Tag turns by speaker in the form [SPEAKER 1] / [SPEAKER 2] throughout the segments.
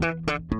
[SPEAKER 1] Thank you.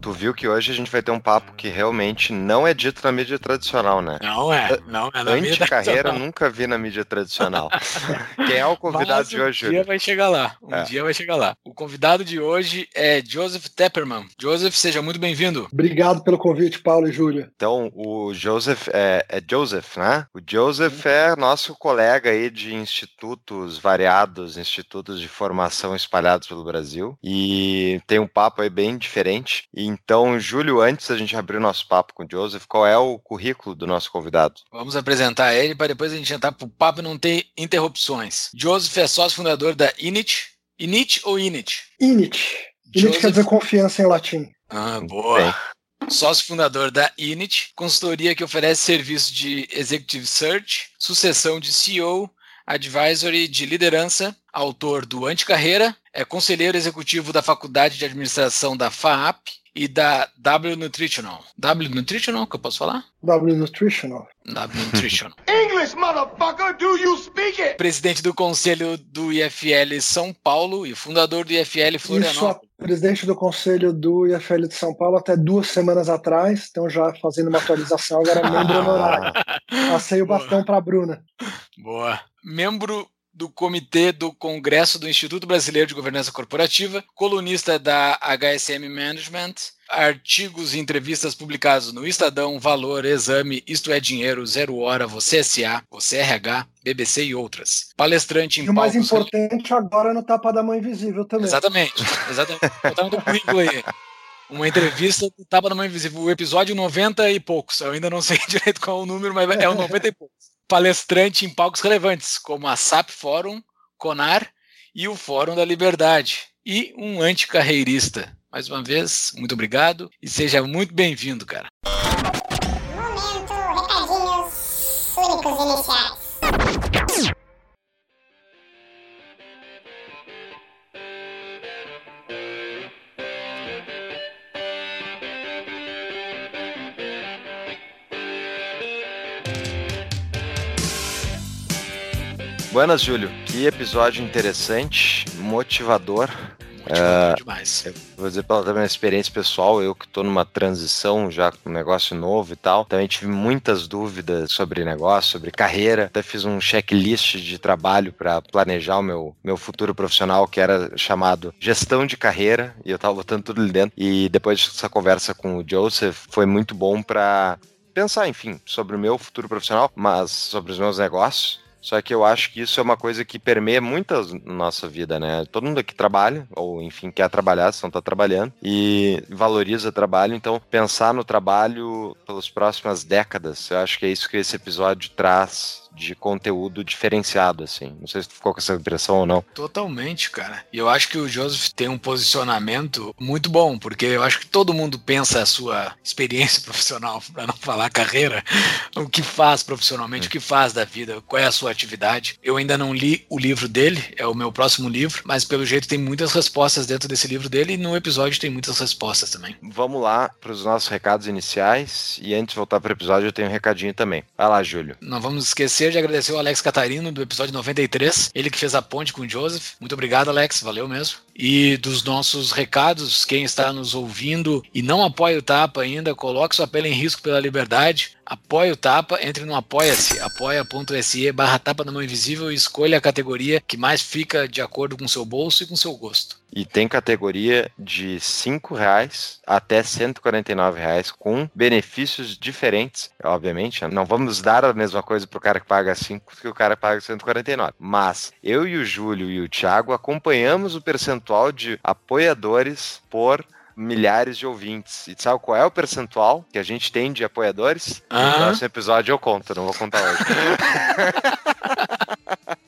[SPEAKER 2] Tu viu que hoje a gente vai ter um papo que realmente não é dito na mídia tradicional, né?
[SPEAKER 1] Não é, não é na mídia
[SPEAKER 2] carreira nunca vi na mídia tradicional. Quem é o convidado
[SPEAKER 1] Mas
[SPEAKER 2] de hoje?
[SPEAKER 1] Um dia vai chegar lá, um é. dia vai chegar lá. O convidado de hoje é Joseph Tepperman. Joseph, seja muito bem-vindo.
[SPEAKER 3] Obrigado pelo convite, Paulo e Júlia.
[SPEAKER 2] Então, o Joseph é, é Joseph, né? O Joseph é nosso colega aí de institutos variados, institutos de formação espalhados pelo Brasil. E tem um papo aí bem diferente. Então, Júlio, antes da gente abrir o nosso papo com o Joseph, qual é o currículo do nosso convidado?
[SPEAKER 1] Vamos apresentar ele para depois a gente entrar para o papo e não ter interrupções. Joseph é sócio fundador da Init. Init ou Init?
[SPEAKER 3] Init. Init Joseph... quer dizer confiança em latim.
[SPEAKER 1] Ah, boa. Bem. Sócio fundador da Init, consultoria que oferece serviços de Executive Search, sucessão de CEO, advisory de liderança, autor do Anticarreira, é conselheiro executivo da Faculdade de Administração da FAAP e da W Nutritional. W Nutritional, que eu posso falar?
[SPEAKER 3] W Nutritional.
[SPEAKER 1] W Nutritional.
[SPEAKER 4] English, motherfucker, do you speak it?
[SPEAKER 1] Presidente do Conselho do IFL São Paulo e fundador do IFL Florianópolis. Isso,
[SPEAKER 3] presidente do Conselho do IFL de São Paulo até duas semanas atrás, então já fazendo uma atualização, agora membro honorário. Passei o bastão para a Bruna.
[SPEAKER 1] Boa. Membro do Comitê do Congresso do Instituto Brasileiro de Governança Corporativa, colunista da HSM Management, artigos e entrevistas publicados no Estadão, Valor, Exame, Isto é Dinheiro, Zero Hora, Você SA, Você RH, BBC e outras. Palestrante em
[SPEAKER 3] E o mais importante agora no Tapa da Mão Invisível também.
[SPEAKER 1] Exatamente, exatamente. Currículo aí. Uma entrevista do Tapa da Mão Invisível, o episódio 90 e poucos. Eu ainda não sei direito qual é o número, mas é o 90 e poucos palestrante em palcos relevantes, como a SAP Fórum, CONAR e o Fórum da Liberdade, e um anticarreirista. Mais uma vez, muito obrigado e seja muito bem-vindo, cara.
[SPEAKER 2] Buenas, Júlio. Que episódio interessante, motivador.
[SPEAKER 1] Motivador uh, demais.
[SPEAKER 2] Vou dizer pela minha experiência pessoal, eu que estou numa transição já com um negócio novo e tal, também tive muitas dúvidas sobre negócio, sobre carreira. Até fiz um checklist de trabalho para planejar o meu, meu futuro profissional, que era chamado Gestão de Carreira, e eu estava botando tudo ali dentro. E depois dessa conversa com o Joseph, foi muito bom para pensar, enfim, sobre o meu futuro profissional, mas sobre os meus negócios só que eu acho que isso é uma coisa que permeia muito a nossa vida, né? Todo mundo aqui trabalha, ou enfim, quer trabalhar, se não tá trabalhando, e valoriza trabalho. Então, pensar no trabalho pelas próximas décadas, eu acho que é isso que esse episódio traz de conteúdo diferenciado, assim. Não sei se tu ficou com essa impressão ou não.
[SPEAKER 1] Totalmente, cara. E eu acho que o Joseph tem um posicionamento muito bom, porque eu acho que todo mundo pensa a sua experiência profissional, para não falar carreira, o que faz profissionalmente, o que faz da vida, qual é a sua atividade. Eu ainda não li o livro dele, é o meu próximo livro, mas pelo jeito tem muitas respostas dentro desse livro dele e no episódio tem muitas respostas também.
[SPEAKER 2] Vamos lá para os nossos recados iniciais e antes de voltar para o episódio eu tenho um recadinho também. Vai lá, Júlio.
[SPEAKER 1] Não vamos esquecer de agradecer o Alex Catarino do episódio 93, ele que fez a ponte com o Joseph. Muito obrigado, Alex, valeu mesmo. E dos nossos recados, quem está nos ouvindo e não apoia o Tapa ainda, coloque sua pele em risco pela liberdade. Apoie o Tapa, entre no Apoia-se, apoia.se barra Tapa da Mão Invisível e escolha a categoria que mais fica de acordo com seu bolso e com seu gosto.
[SPEAKER 2] E tem categoria de R$ reais até 149 reais, com benefícios diferentes. Obviamente, não vamos dar a mesma coisa para o cara que paga 5 que o cara que paga 149. Mas eu e o Júlio e o Thiago acompanhamos o percentual de apoiadores por milhares de ouvintes. E sabe qual é o percentual que a gente tem de apoiadores?
[SPEAKER 1] Ah.
[SPEAKER 2] No próximo episódio eu conto, não vou contar hoje.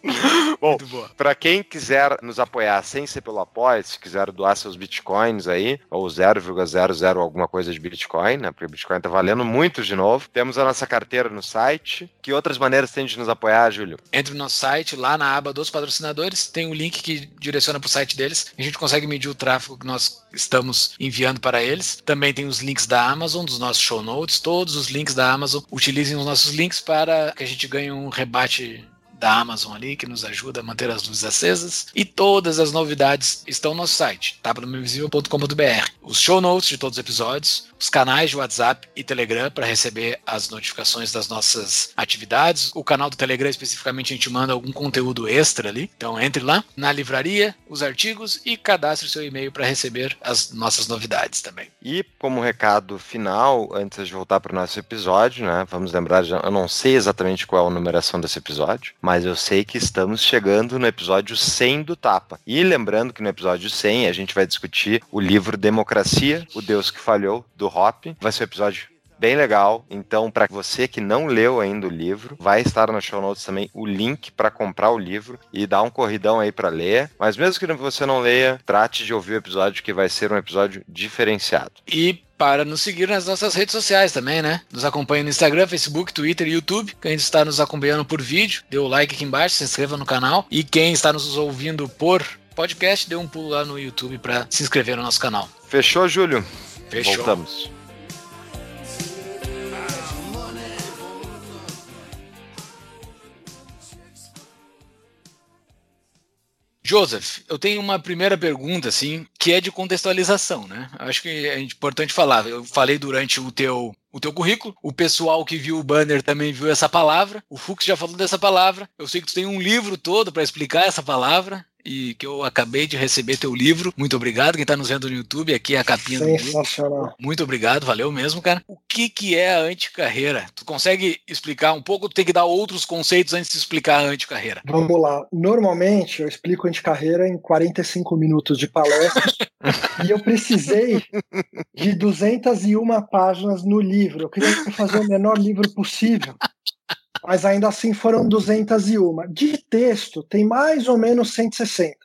[SPEAKER 2] Bom. Pra quem quiser nos apoiar sem ser pelo apoio, se quiser doar seus bitcoins aí, ou 0,00 alguma coisa de bitcoin, né? Porque o bitcoin tá valendo muito de novo. Temos a nossa carteira no site. Que outras maneiras tem de nos apoiar, Júlio?
[SPEAKER 1] Entre no nosso site, lá na aba dos patrocinadores, tem um link que direciona para o site deles. A gente consegue medir o tráfego que nós estamos enviando para eles. Também tem os links da Amazon, dos nossos show notes. Todos os links da Amazon. Utilizem os nossos links para que a gente ganhe um rebate da Amazon ali, que nos ajuda a manter as luzes acesas. E todas as novidades estão no nosso site, tapadomeiovisível.com.br. Os show notes de todos os episódios, os canais de WhatsApp e Telegram para receber as notificações das nossas atividades. O canal do Telegram, especificamente, a gente manda algum conteúdo extra ali. Então entre lá, na livraria, os artigos e cadastre seu e-mail para receber as nossas novidades também.
[SPEAKER 2] E como recado final, antes de voltar para o nosso episódio, né? Vamos lembrar, eu não sei exatamente qual é a numeração desse episódio, mas eu sei que estamos chegando no episódio 100 do Tapa. E lembrando que no episódio 100 a gente vai discutir o livro Democracia, o Deus que Falhou, do Hop. Vai ser um episódio bem legal. Então, para você que não leu ainda o livro, vai estar no show notes também o link para comprar o livro e dar um corridão aí para ler. Mas mesmo que você não leia, trate de ouvir o episódio que vai ser um episódio diferenciado.
[SPEAKER 1] E para nos seguir nas nossas redes sociais também, né? Nos acompanhe no Instagram, Facebook, Twitter e YouTube. Quem está nos acompanhando por vídeo, dê o like aqui embaixo, se inscreva no canal. E quem está nos ouvindo por podcast, dê um pulo lá no YouTube para se inscrever no nosso canal.
[SPEAKER 2] Fechou, Júlio?
[SPEAKER 1] Fechou.
[SPEAKER 2] Voltamos.
[SPEAKER 1] Joseph, eu tenho uma primeira pergunta, assim, que é de contextualização, né? Acho que é importante falar. Eu falei durante o teu, o teu currículo, o pessoal que viu o banner também viu essa palavra, o Fux já falou dessa palavra. Eu sei que tu tem um livro todo para explicar essa palavra. E que eu acabei de receber teu livro. Muito obrigado. Quem está nos vendo no YouTube, aqui é a capinha do livro.
[SPEAKER 3] Sensacional.
[SPEAKER 1] Muito obrigado, valeu mesmo, cara. O que, que é a anticarreira? Tu consegue explicar um pouco? Tu tem que dar outros conceitos antes de explicar a anticarreira.
[SPEAKER 3] Vamos lá. Normalmente eu explico anticarreira em 45 minutos de palestra e eu precisei de 201 páginas no livro. Eu queria fazer o menor livro possível. Mas ainda assim foram 201. De texto, tem mais ou menos 160.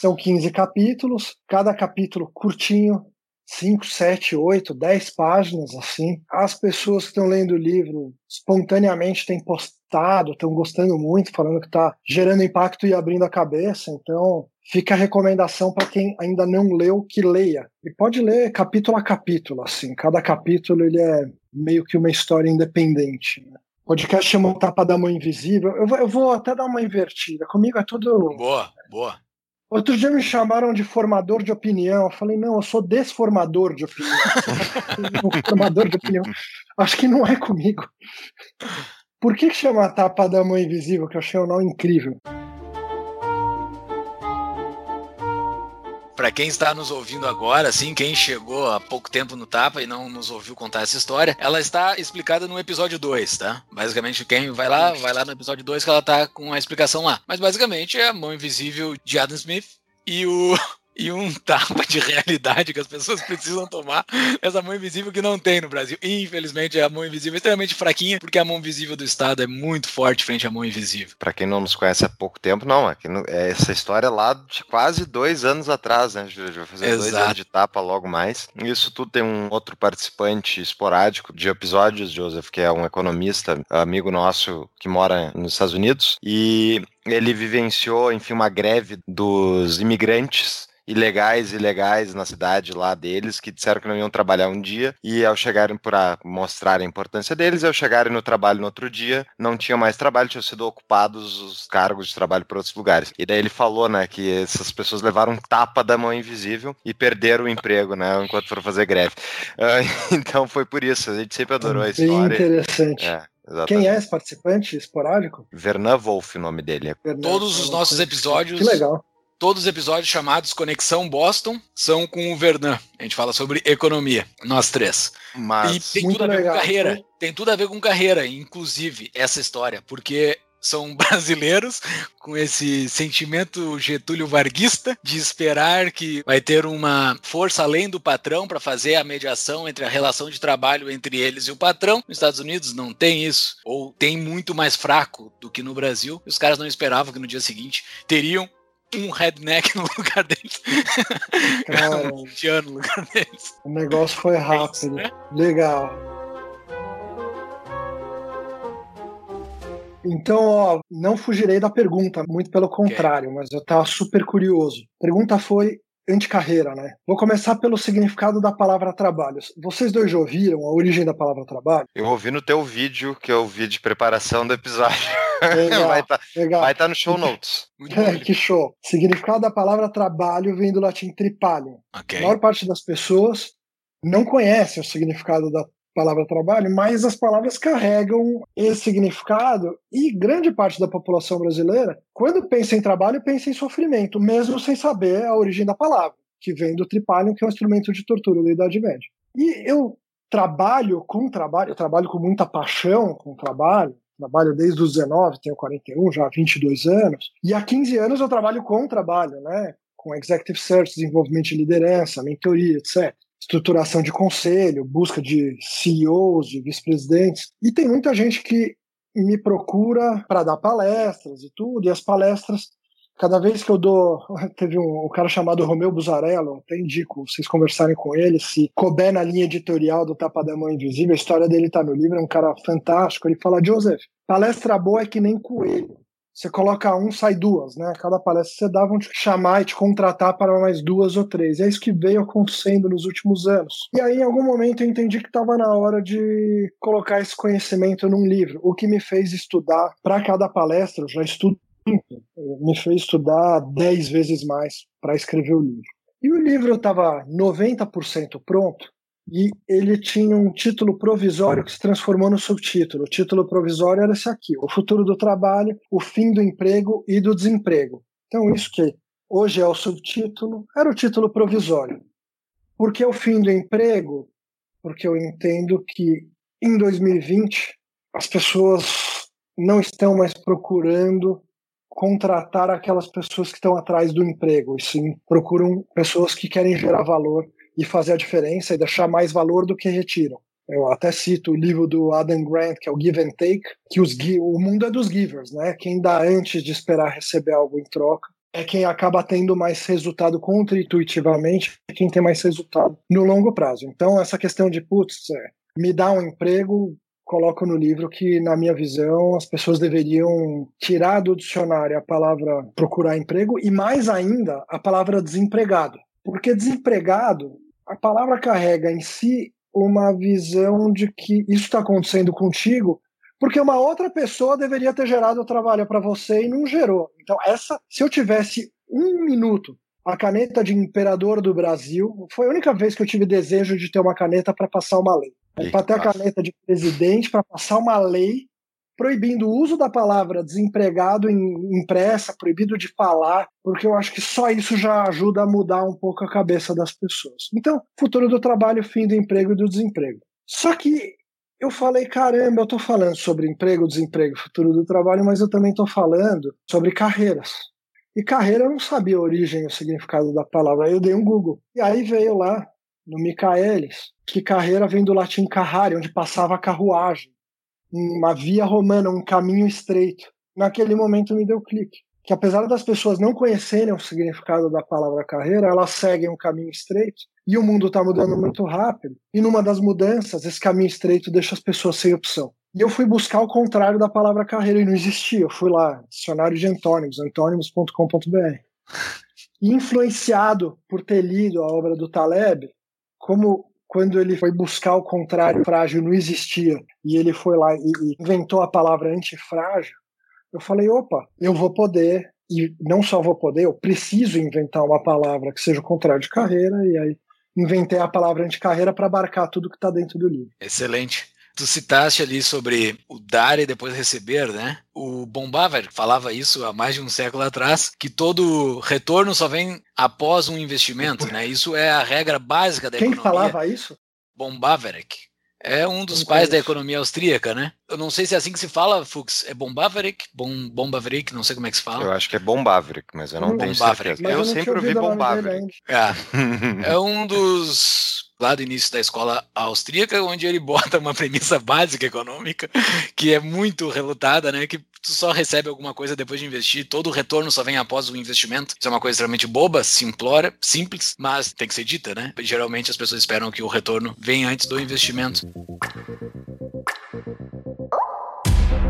[SPEAKER 3] São 15 capítulos, cada capítulo curtinho, 5, 7, 8, 10 páginas, assim. As pessoas que estão lendo o livro espontaneamente têm postado, estão gostando muito, falando que está gerando impacto e abrindo a cabeça. Então, fica a recomendação para quem ainda não leu que leia. E pode ler capítulo a capítulo, assim. Cada capítulo ele é meio que uma história independente. Né? O podcast chama o Tapa da Mão Invisível. Eu vou, eu vou até dar uma invertida. Comigo é tudo.
[SPEAKER 1] Boa, boa.
[SPEAKER 3] Outro dia me chamaram de formador de opinião. Eu falei, não, eu sou desformador de opinião. formador de opinião. Acho que não é comigo. Por que, que chama a tapa da mão invisível? Que eu achei um nome incrível.
[SPEAKER 1] Para quem está nos ouvindo agora, assim, quem chegou há pouco tempo no Tapa e não nos ouviu contar essa história, ela está explicada no episódio 2, tá? Basicamente, quem vai lá, vai lá no episódio 2 que ela tá com a explicação lá. Mas basicamente é a mão invisível de Adam Smith e o e um tapa de realidade que as pessoas precisam tomar essa mão invisível que não tem no Brasil. Infelizmente, a mão invisível é extremamente fraquinha, porque a mão invisível do Estado é muito forte frente à mão invisível.
[SPEAKER 2] Para quem não nos conhece há pouco tempo, não, é, é essa história lá de quase dois anos atrás, né, Júlio? Vai fazer dois
[SPEAKER 1] Exato.
[SPEAKER 2] anos de tapa logo mais. Isso tudo tem um outro participante esporádico de episódios, Joseph, que é um economista, amigo nosso que mora nos Estados Unidos, e ele vivenciou, enfim, uma greve dos imigrantes ilegais e ilegais na cidade lá deles, que disseram que não iam trabalhar um dia, e ao chegarem para mostrar a importância deles, ao chegarem no trabalho no outro dia, não tinha mais trabalho, tinham sido ocupados os cargos de trabalho para outros lugares. E daí ele falou, né, que essas pessoas levaram um tapa da mão invisível e perderam o emprego, né, enquanto foram fazer greve. Ah, então foi por isso, a gente sempre adorou a
[SPEAKER 3] Bem
[SPEAKER 2] história.
[SPEAKER 3] interessante.
[SPEAKER 2] É, exatamente.
[SPEAKER 3] Quem é esse participante esporádico?
[SPEAKER 2] Vernan Wolf, o nome dele.
[SPEAKER 3] Fernando.
[SPEAKER 1] Todos os nossos episódios
[SPEAKER 3] Que legal.
[SPEAKER 1] Todos os episódios chamados Conexão Boston são com o Vernan. A gente fala sobre economia, nós três.
[SPEAKER 2] Mas
[SPEAKER 1] e tem
[SPEAKER 3] muito
[SPEAKER 1] tudo a ver
[SPEAKER 3] legal.
[SPEAKER 1] com carreira. Tem tudo a ver com carreira, inclusive, essa história. Porque são brasileiros com esse sentimento Getúlio Varguista de esperar que vai ter uma força além do patrão para fazer a mediação entre a relação de trabalho entre eles e o patrão. Nos Estados Unidos não tem isso, ou tem muito mais fraco do que no Brasil. Os caras não esperavam que no dia seguinte teriam um redneck no lugar deles.
[SPEAKER 3] Cara,
[SPEAKER 1] um indiano no lugar deles.
[SPEAKER 3] o negócio foi rápido.
[SPEAKER 1] né?
[SPEAKER 3] Legal. Então, ó, não fugirei da pergunta, muito pelo contrário, mas eu tava super curioso. A pergunta foi anticarreira, né? Vou começar pelo significado da palavra trabalho. Vocês dois já ouviram a origem da palavra trabalho?
[SPEAKER 2] Eu ouvi no teu vídeo, que é o vídeo de preparação do episódio.
[SPEAKER 3] Legal,
[SPEAKER 2] vai estar
[SPEAKER 3] legal.
[SPEAKER 2] vai tá no show notes.
[SPEAKER 1] Bom.
[SPEAKER 3] que show. Significado da palavra trabalho vem do latim tripalium.
[SPEAKER 1] Ok.
[SPEAKER 3] A maior parte das pessoas não conhece o significado da palavra trabalho, mas as palavras carregam esse significado e grande parte da população brasileira, quando pensa em trabalho, pensa em sofrimento, mesmo sem saber a origem da palavra, que vem do tripalium, que é um instrumento de tortura da Idade Média. E eu trabalho com trabalho, eu trabalho com muita paixão com trabalho, trabalho desde os 19, tenho 41, já há 22 anos, e há 15 anos eu trabalho com trabalho, né? Com executive search, desenvolvimento de liderança, mentoria, etc estruturação de conselho, busca de CEOs, de vice-presidentes. E tem muita gente que me procura para dar palestras e tudo, e as palestras, cada vez que eu dou. Teve um, um cara chamado Romeu Buzarello, até indico vocês conversarem com ele, se couber na linha editorial do Tapa da Mão Invisível, a história dele está no livro, é um cara fantástico. Ele fala: Joseph, palestra boa é que nem coelho. Você coloca um, sai duas, né? Cada palestra você dá, vão te chamar e te contratar para mais duas ou três. É isso que veio acontecendo nos últimos anos. E aí, em algum momento, eu entendi que estava na hora de colocar esse conhecimento num livro. O que me fez estudar para cada palestra, eu já estudo me fez estudar dez vezes mais para escrever o livro. E o livro estava 90% pronto, e ele tinha um título provisório que se transformou no subtítulo. O título provisório era esse aqui: O futuro do trabalho, o fim do emprego e do desemprego. Então, isso que hoje é o subtítulo, era o título provisório. Por que o fim do emprego? Porque eu entendo que em 2020 as pessoas não estão mais procurando contratar aquelas pessoas que estão atrás do emprego, e sim procuram pessoas que querem gerar valor e fazer a diferença e deixar mais valor do que retiram. Eu até cito o livro do Adam Grant, que é o Give and Take, que os, o mundo é dos givers, né? Quem dá antes de esperar receber algo em troca é quem acaba tendo mais resultado contra-intuitivamente, é quem tem mais resultado no longo prazo. Então, essa questão de, putz, é, me dá um emprego, coloco no livro que, na minha visão, as pessoas deveriam tirar do dicionário a palavra procurar emprego e, mais ainda, a palavra desempregado. Porque desempregado a palavra carrega em si uma visão de que isso está acontecendo contigo porque uma outra pessoa deveria ter gerado o trabalho para você e não gerou. Então, essa, se eu tivesse um minuto a caneta de imperador do Brasil, foi a única vez que eu tive desejo de ter uma caneta para passar uma lei. Para ter a caneta de presidente para passar uma lei proibindo o uso da palavra desempregado em impressa, proibido de falar, porque eu acho que só isso já ajuda a mudar um pouco a cabeça das pessoas. Então, futuro do trabalho, fim do emprego e do desemprego. Só que eu falei, caramba, eu estou falando sobre emprego, desemprego, futuro do trabalho, mas eu também estou falando sobre carreiras. E carreira eu não sabia a origem o significado da palavra. Aí eu dei um Google. E aí veio lá, no Michaelis, que carreira vem do latim carrare, onde passava a carruagem uma via romana, um caminho estreito. Naquele momento me deu clique. Que apesar das pessoas não conhecerem o significado da palavra carreira, elas seguem um caminho estreito e o mundo está mudando muito rápido. E numa das mudanças, esse caminho estreito deixa as pessoas sem opção. E eu fui buscar o contrário da palavra carreira e não existia. Eu fui lá, dicionário de antônimos, antônimos.com.br. Influenciado por ter lido a obra do Taleb, como quando ele foi buscar o contrário, frágil não existia, e ele foi lá e, e inventou a palavra antifrágil, eu falei, opa, eu vou poder, e não só vou poder, eu preciso inventar uma palavra que seja o contrário de carreira, e aí inventei a palavra anticarreira para abarcar tudo que está dentro do livro.
[SPEAKER 1] Excelente. Tu citaste ali sobre o dar e depois receber, né? O Bombaver falava isso há mais de um século atrás, que todo retorno só vem após um investimento, né? Isso é a regra básica da
[SPEAKER 3] Quem
[SPEAKER 1] economia.
[SPEAKER 3] falava isso?
[SPEAKER 1] Bombaverek. É um dos pais da economia austríaca, né? Eu não sei se é assim que se fala, Fux. É Bombaverick? Bom, Bombaverick, não sei como é que se fala.
[SPEAKER 2] Eu acho que é Bombaverick, mas eu não tenho certeza.
[SPEAKER 3] Mas
[SPEAKER 2] eu,
[SPEAKER 3] não
[SPEAKER 2] sempre ouvi
[SPEAKER 3] ainda.
[SPEAKER 1] É, é um dos lá do início da escola austríaca, onde ele bota uma premissa básica econômica, que é muito relutada, né? Que tu só recebe alguma coisa depois de investir, todo o retorno só vem após o investimento. Isso é uma coisa extremamente boba, simplória, simples, mas tem que ser dita, né? Geralmente as pessoas esperam que o retorno venha antes do investimento.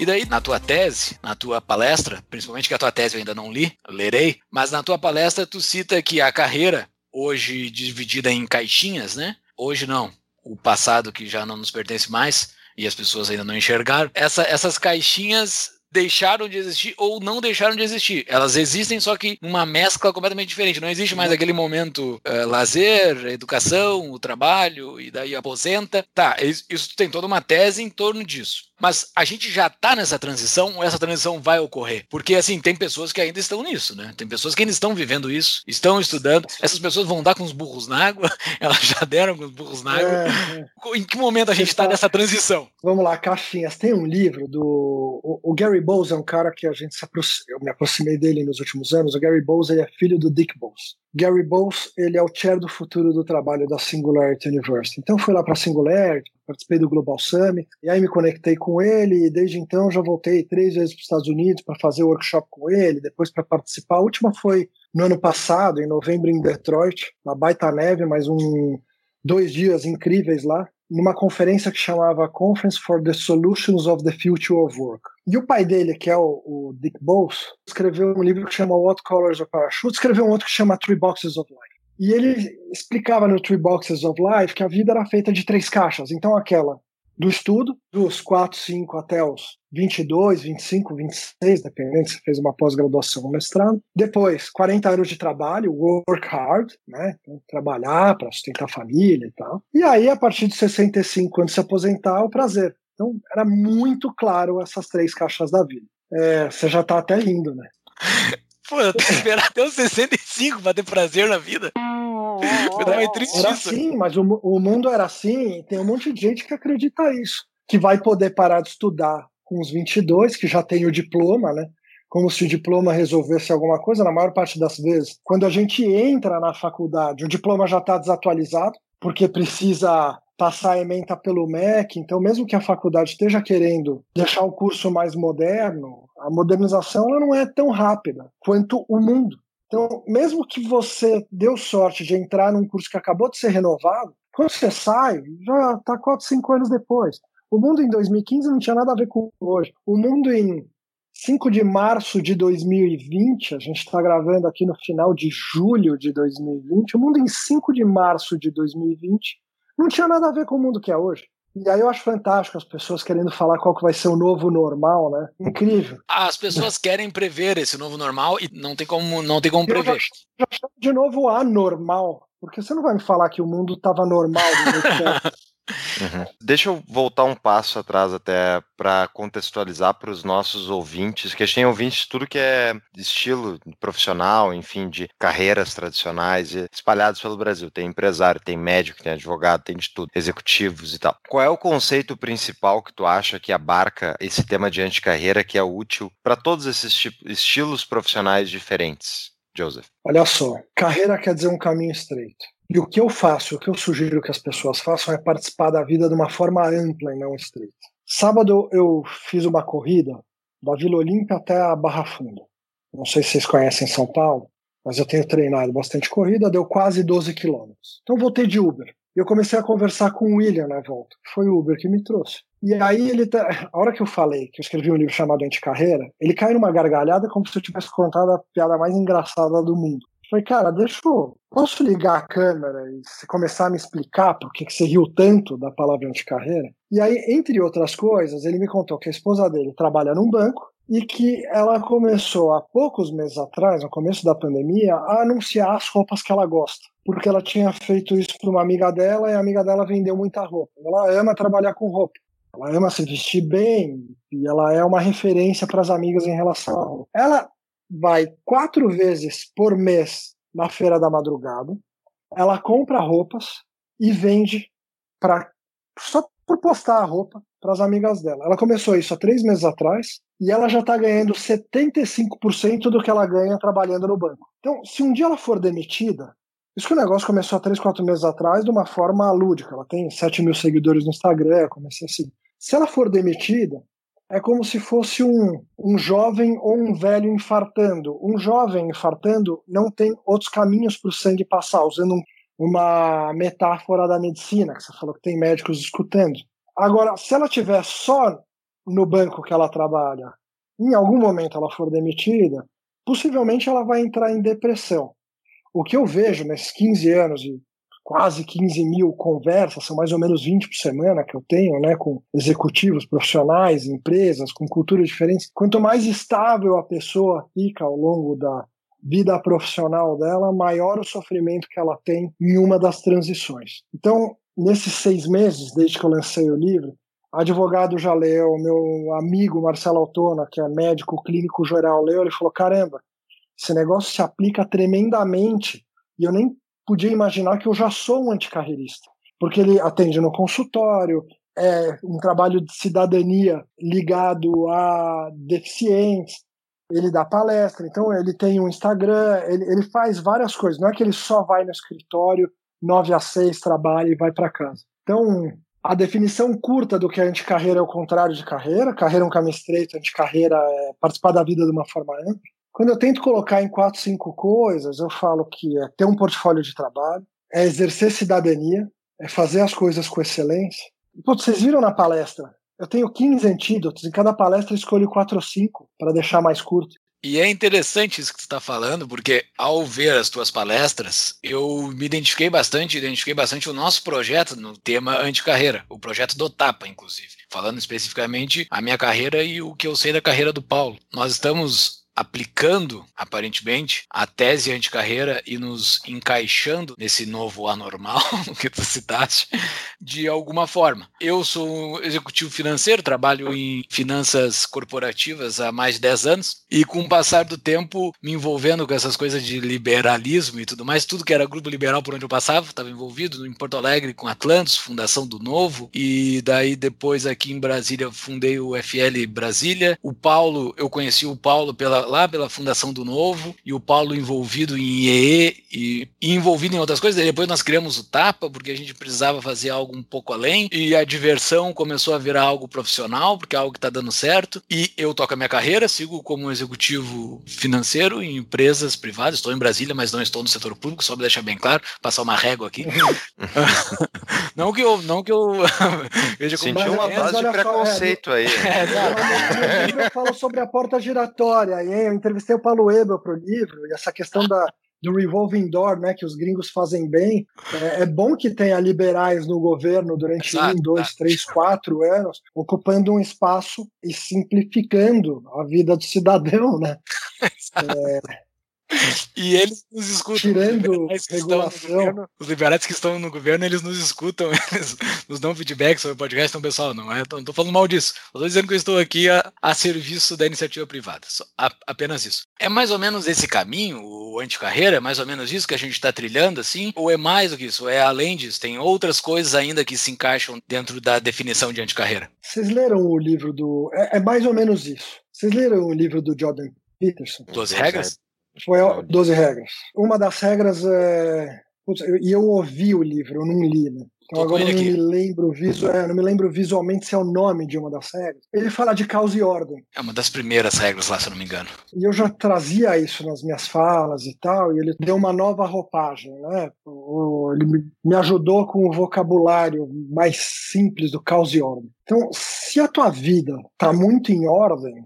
[SPEAKER 1] E daí, na tua tese, na tua palestra, principalmente que a tua tese eu ainda não li, lerei, mas na tua palestra tu cita que a carreira, hoje dividida em caixinhas, né? Hoje não, o passado que já não nos pertence mais, e as pessoas ainda não enxergaram, essa, essas caixinhas deixaram de existir ou não deixaram de existir. Elas existem, só que numa mescla completamente diferente. Não existe mais aquele momento uh, lazer, educação, o trabalho, e daí aposenta. Tá, isso, isso tem toda uma tese em torno disso. Mas a gente já está nessa transição ou essa transição vai ocorrer? Porque, assim, tem pessoas que ainda estão nisso, né? Tem pessoas que ainda estão vivendo isso, estão estudando. Essas pessoas vão dar com os burros na água, elas já deram com os burros na água.
[SPEAKER 3] É, é.
[SPEAKER 1] Em que momento a gente está nessa transição?
[SPEAKER 3] Vamos lá, caixinhas. Tem um livro do. O, o Gary Bowles é um cara que a gente se aproxima, eu me aproximei dele nos últimos anos. O Gary Bowles ele é filho do Dick Bowles. Gary Bowles ele é o chair do futuro do trabalho da Singularity University. Então fui lá para a Singularity, participei do Global Summit, e aí me conectei com ele, e desde então já voltei três vezes para os Estados Unidos para fazer workshop com ele, depois para participar. A última foi no ano passado, em novembro, em Detroit, uma baita neve, mas um dois dias incríveis lá, numa conferência que chamava Conference for the Solutions of the Future of Work. E o pai dele, que é o, o Dick Bowles, escreveu um livro que chama What Colors of Parachute, escreveu um outro que chama Three Boxes of Life. E ele explicava no Three Boxes of Life que a vida era feita de três caixas. Então, aquela do estudo, dos 4, 5 até os 22, 25, 26, dependendo se fez uma pós-graduação ou mestrado. Depois, 40 anos de trabalho, work hard, né? Então, trabalhar para sustentar a família e tal. E aí, a partir de 65, quando se aposentar, o prazer. Então, era muito claro essas três caixas da vida. É, você já tá até rindo, né?
[SPEAKER 1] Pô, eu tenho que esperar até os 65 para ter prazer na vida. Me dá meio triste
[SPEAKER 3] Era
[SPEAKER 1] isso.
[SPEAKER 3] assim, mas o, o mundo era assim, e tem um monte de gente que acredita isso. Que vai poder parar de estudar com os 22, que já tem o diploma, né? Como se o diploma resolvesse alguma coisa, na maior parte das vezes. Quando a gente entra na faculdade, o diploma já está desatualizado, porque precisa passar a ementa pelo MEC, então mesmo que a faculdade esteja querendo deixar o curso mais moderno, a modernização não é tão rápida quanto o mundo. Então, mesmo que você deu sorte de entrar num curso que acabou de ser renovado, quando você sai, já está 4, 5 anos depois. O mundo em 2015 não tinha nada a ver com hoje. O mundo em 5 de março de 2020, a gente está gravando aqui no final de julho de 2020, o mundo em 5 de março de 2020 não tinha nada a ver com o mundo que é hoje. E aí eu acho fantástico as pessoas querendo falar qual que vai ser o novo normal, né? Incrível.
[SPEAKER 1] As pessoas querem prever esse novo normal e não tem como, não tem como
[SPEAKER 3] Eu já,
[SPEAKER 1] prever.
[SPEAKER 3] já chamo de novo anormal, porque você não vai me falar que o mundo estava normal
[SPEAKER 2] Uhum. Deixa eu voltar um passo atrás até para contextualizar para os nossos ouvintes, que a gente tem ouvintes de tudo que é estilo profissional, enfim, de carreiras tradicionais espalhados pelo Brasil. Tem empresário, tem médico, tem advogado, tem de tudo, executivos e tal. Qual é o conceito principal que tu acha que abarca esse tema de anticarreira que é útil para todos esses estilos profissionais diferentes? Joseph.
[SPEAKER 3] Olha só, carreira quer dizer um caminho estreito. E o que eu faço, o que eu sugiro que as pessoas façam é participar da vida de uma forma ampla e não estreita. Sábado eu fiz uma corrida da Vila Olímpia até a Barra Funda. Não sei se vocês conhecem São Paulo, mas eu tenho treinado bastante corrida, deu quase 12 quilômetros. Então voltei de Uber. E eu comecei a conversar com o William na volta. Foi o Uber que me trouxe. E aí ele tá... a hora que eu falei que eu escrevi um livro chamado Anticarreira, ele caiu numa gargalhada como se eu tivesse contado a piada mais engraçada do mundo. Falei, cara, deixa eu. Posso ligar a câmera e você começar a me explicar por que você riu tanto da palavra anticarreira? E aí, entre outras coisas, ele me contou que a esposa dele trabalha num banco e que ela começou há poucos meses atrás, no começo da pandemia, a anunciar as roupas que ela gosta. Porque ela tinha feito isso para uma amiga dela e a amiga dela vendeu muita roupa. Ela ama trabalhar com roupa. Ela ama se vestir bem e ela é uma referência para as amigas em relação a roupa. Ela vai quatro vezes por mês na feira da madrugada. Ela compra roupas e vende para só por postar a roupa para as amigas dela. Ela começou isso há três meses atrás e ela já está ganhando 75% do que ela ganha trabalhando no banco. Então, se um dia ela for demitida, isso que o negócio começou há três, quatro meses atrás de uma forma lúdica. Ela tem 7 mil seguidores no Instagram, comecei assim. Se ela for demitida, é como se fosse um, um jovem ou um velho infartando. Um jovem infartando não tem outros caminhos para o sangue passar, usando um, uma metáfora da medicina, que você falou que tem médicos escutando. Agora, se ela tiver só no banco que ela trabalha, em algum momento ela for demitida, possivelmente ela vai entrar em depressão. O que eu vejo nesses 15 anos e quase 15 mil conversas, são mais ou menos 20 por semana que eu tenho, né, com executivos, profissionais, empresas, com culturas diferentes. Quanto mais estável a pessoa fica ao longo da vida profissional dela, maior o sofrimento que ela tem em uma das transições. Então, nesses seis meses, desde que eu lancei o livro, advogado já leu, meu amigo Marcelo Autona, que é médico clínico geral, leu, ele falou: caramba, esse negócio se aplica tremendamente e eu nem podia imaginar que eu já sou um anticarreirista, porque ele atende no consultório, é um trabalho de cidadania ligado a deficientes, ele dá palestra, então ele tem um Instagram, ele, ele faz várias coisas, não é que ele só vai no escritório 9 a 6, trabalha e vai para casa. Então, a definição curta do que é anticarreira é o contrário de carreira. Carreira é um caminho estreito, anticarreira é participar da vida de uma forma ampla. Quando eu tento colocar em quatro, cinco coisas, eu falo que é ter um portfólio de trabalho, é exercer cidadania, é fazer as coisas com excelência. Putz, vocês viram na palestra? Eu tenho 15 antídotos, em cada palestra eu escolho quatro ou cinco para deixar mais curto.
[SPEAKER 1] E é interessante isso que tu está falando, porque ao ver as tuas palestras, eu me identifiquei bastante, identifiquei bastante o nosso projeto no tema anticarreira, o projeto do Tapa, inclusive. Falando especificamente a minha carreira e o que eu sei da carreira do Paulo. Nós estamos aplicando, aparentemente, a tese anticarreira e nos encaixando nesse novo anormal que tu citaste, de alguma forma. Eu sou executivo financeiro, trabalho em finanças corporativas há mais de 10 anos e com o passar do tempo me envolvendo com essas coisas de liberalismo e tudo mais, tudo que era grupo liberal por onde eu passava, estava envolvido em Porto Alegre com Atlantis, Fundação do Novo e daí depois aqui em Brasília fundei o FL Brasília. O Paulo, eu conheci o Paulo pela lá pela fundação do Novo, e o Paulo envolvido em IEE e, e envolvido em outras coisas. E depois nós criamos o Tapa, porque a gente precisava fazer algo um pouco além, e a diversão começou a virar algo profissional, porque é algo que está dando certo. E eu toco a minha carreira, sigo como executivo financeiro em empresas privadas. Estou em Brasília, mas não estou no setor público, só para deixar bem claro, passar uma régua aqui. não que eu. Não que eu
[SPEAKER 2] veja como Sentiu uma base de preconceito aí.
[SPEAKER 3] É, eu falo sobre a porta giratória, eu entrevistei o Paulo Ebel para o livro, e essa questão da, do revolving door, né, que os gringos fazem bem. É, é bom que tenha liberais no governo durante exato, um, dois, três, quatro anos, ocupando um espaço e simplificando a vida do cidadão, né? É,
[SPEAKER 1] e eles nos escutam.
[SPEAKER 3] Tirando os regulação.
[SPEAKER 1] Governo, os liberais que estão no governo, eles nos escutam, eles nos dão feedback sobre o podcast. Então, pessoal, não é, não tô falando mal disso. Estou dizendo que eu estou aqui a, a serviço da iniciativa privada. Só, a, apenas isso. É mais ou menos esse caminho, o anticarreira, é mais ou menos isso que a gente está trilhando, assim? Ou é mais do que isso? É além disso? Tem outras coisas ainda que se encaixam dentro da definição de anticarreira?
[SPEAKER 3] Vocês leram o livro do. É, é mais ou menos isso. Vocês leram o livro do Jordan Peterson?
[SPEAKER 1] Duas regras?
[SPEAKER 3] Foi 12 regras. Uma das regras é. E eu, eu ouvi o livro, eu não li, né? Então agora eu não me lembro visual, é, não me lembro visualmente se é o nome de uma das regras. Ele fala de causa e ordem.
[SPEAKER 1] É uma das primeiras regras lá, se eu não me engano.
[SPEAKER 3] E eu já trazia isso nas minhas falas e tal, e ele deu uma nova roupagem, né? Ele me ajudou com o vocabulário mais simples do causa e ordem. Então, se a tua vida tá muito em ordem,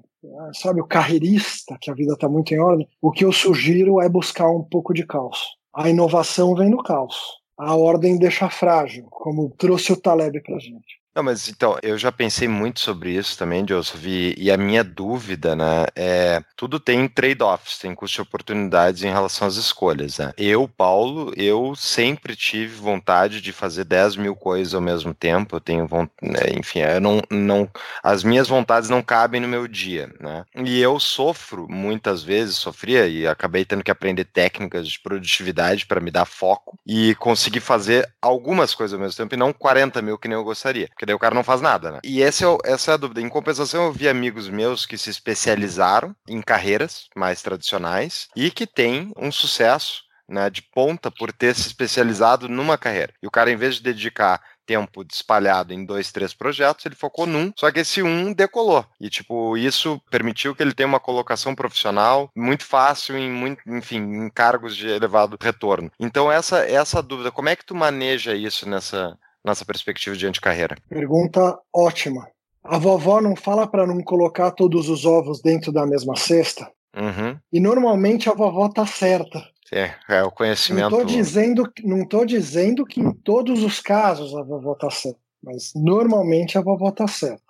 [SPEAKER 3] sabe, o carreirista, que a vida está muito em ordem, o que eu sugiro é buscar um pouco de caos. A inovação vem no caos. A ordem deixa frágil, como trouxe o Taleb para gente.
[SPEAKER 2] Não, mas então, eu já pensei muito sobre isso também, Joseph, e, e a minha dúvida, né, é, tudo tem trade-offs, tem custo de oportunidades em relação às escolhas, né? Eu, Paulo, eu sempre tive vontade de fazer 10 mil coisas ao mesmo tempo, eu tenho vontade, né, enfim, eu não, não, as minhas vontades não cabem no meu dia, né? E eu sofro, muitas vezes, sofria, e acabei tendo que aprender técnicas de produtividade para me dar foco e conseguir fazer algumas coisas ao mesmo tempo, e não 40 mil que nem eu gostaria, porque daí o cara não faz nada, né? E esse é, essa é a dúvida. Em compensação, eu vi amigos meus que se especializaram em carreiras mais tradicionais e que têm um sucesso né, de ponta por ter se especializado numa carreira. E o cara, em vez de dedicar tempo espalhado em dois, três projetos, ele focou num, só que esse um decolou. E, tipo, isso permitiu que ele tenha uma colocação profissional muito fácil em, muito, enfim, em cargos de elevado retorno. Então, essa, essa dúvida, como é que tu maneja isso nessa, nessa perspectiva de carreira?
[SPEAKER 3] Pergunta ótima. A vovó não fala para não colocar todos os ovos dentro da mesma cesta?
[SPEAKER 2] Uhum.
[SPEAKER 3] E normalmente a vovó tá certa.
[SPEAKER 2] É, é o conhecimento.
[SPEAKER 3] Não tô dizendo, não tô dizendo que em todos os casos a vovó tá certa, mas normalmente a vovó tá certa.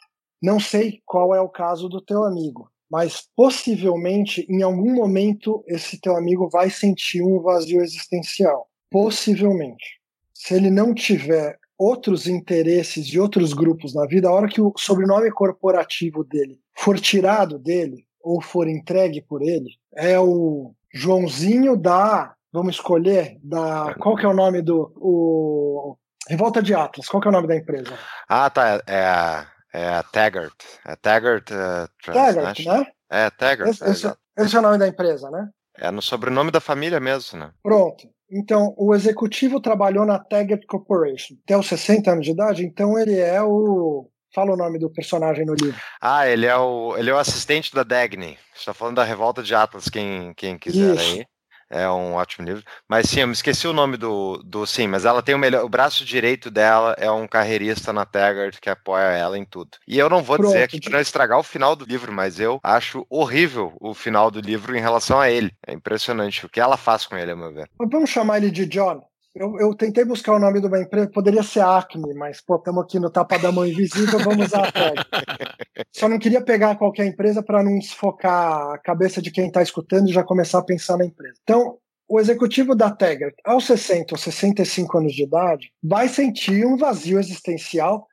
[SPEAKER 3] Não sei qual é o caso do teu amigo, mas possivelmente em algum momento esse teu amigo vai sentir um vazio existencial. Possivelmente. Se ele não tiver outros interesses de outros grupos na vida, a hora que o sobrenome corporativo dele for tirado dele ou for entregue por ele, é o Joãozinho da, vamos escolher, da qual que é o nome do o Revolta de Atlas, qual que é o nome da empresa?
[SPEAKER 2] Ah, tá, é a, é a Taggart, é Taggart, uh,
[SPEAKER 3] Taggart, né?
[SPEAKER 2] É, Taggart.
[SPEAKER 3] Esse, esse, esse é o nome da empresa, né?
[SPEAKER 2] É no sobrenome da família mesmo, né?
[SPEAKER 3] Pronto. Então, o executivo trabalhou na Taggart Corporation até os 60 anos de idade, então ele é o. Fala o nome do personagem no livro.
[SPEAKER 2] Ah, ele é o, ele é o assistente da Dagny. Está falando da Revolta de Atlas, quem, quem quiser Isso. aí. É um ótimo livro. Mas sim, eu me esqueci o nome do, do. Sim, mas ela tem o melhor. O braço direito dela é um carreirista na Taggart que apoia ela em tudo. E eu não vou Pronto. dizer aqui para não estragar o final do livro, mas eu acho horrível o final do livro em relação a ele. É impressionante o que ela faz com ele, a meu ver.
[SPEAKER 3] Vamos chamar ele de John. Eu, eu, tentei buscar o nome de uma empresa, poderia ser Acme, mas pô, estamos aqui no tapa da mão invisível, vamos usar a tag. Só não queria pegar qualquer empresa para não desfocar a cabeça de quem está escutando e já começar a pensar na empresa. Então, o executivo da Taggart, aos 60 ou 65 anos de idade, vai sentir um vazio existencial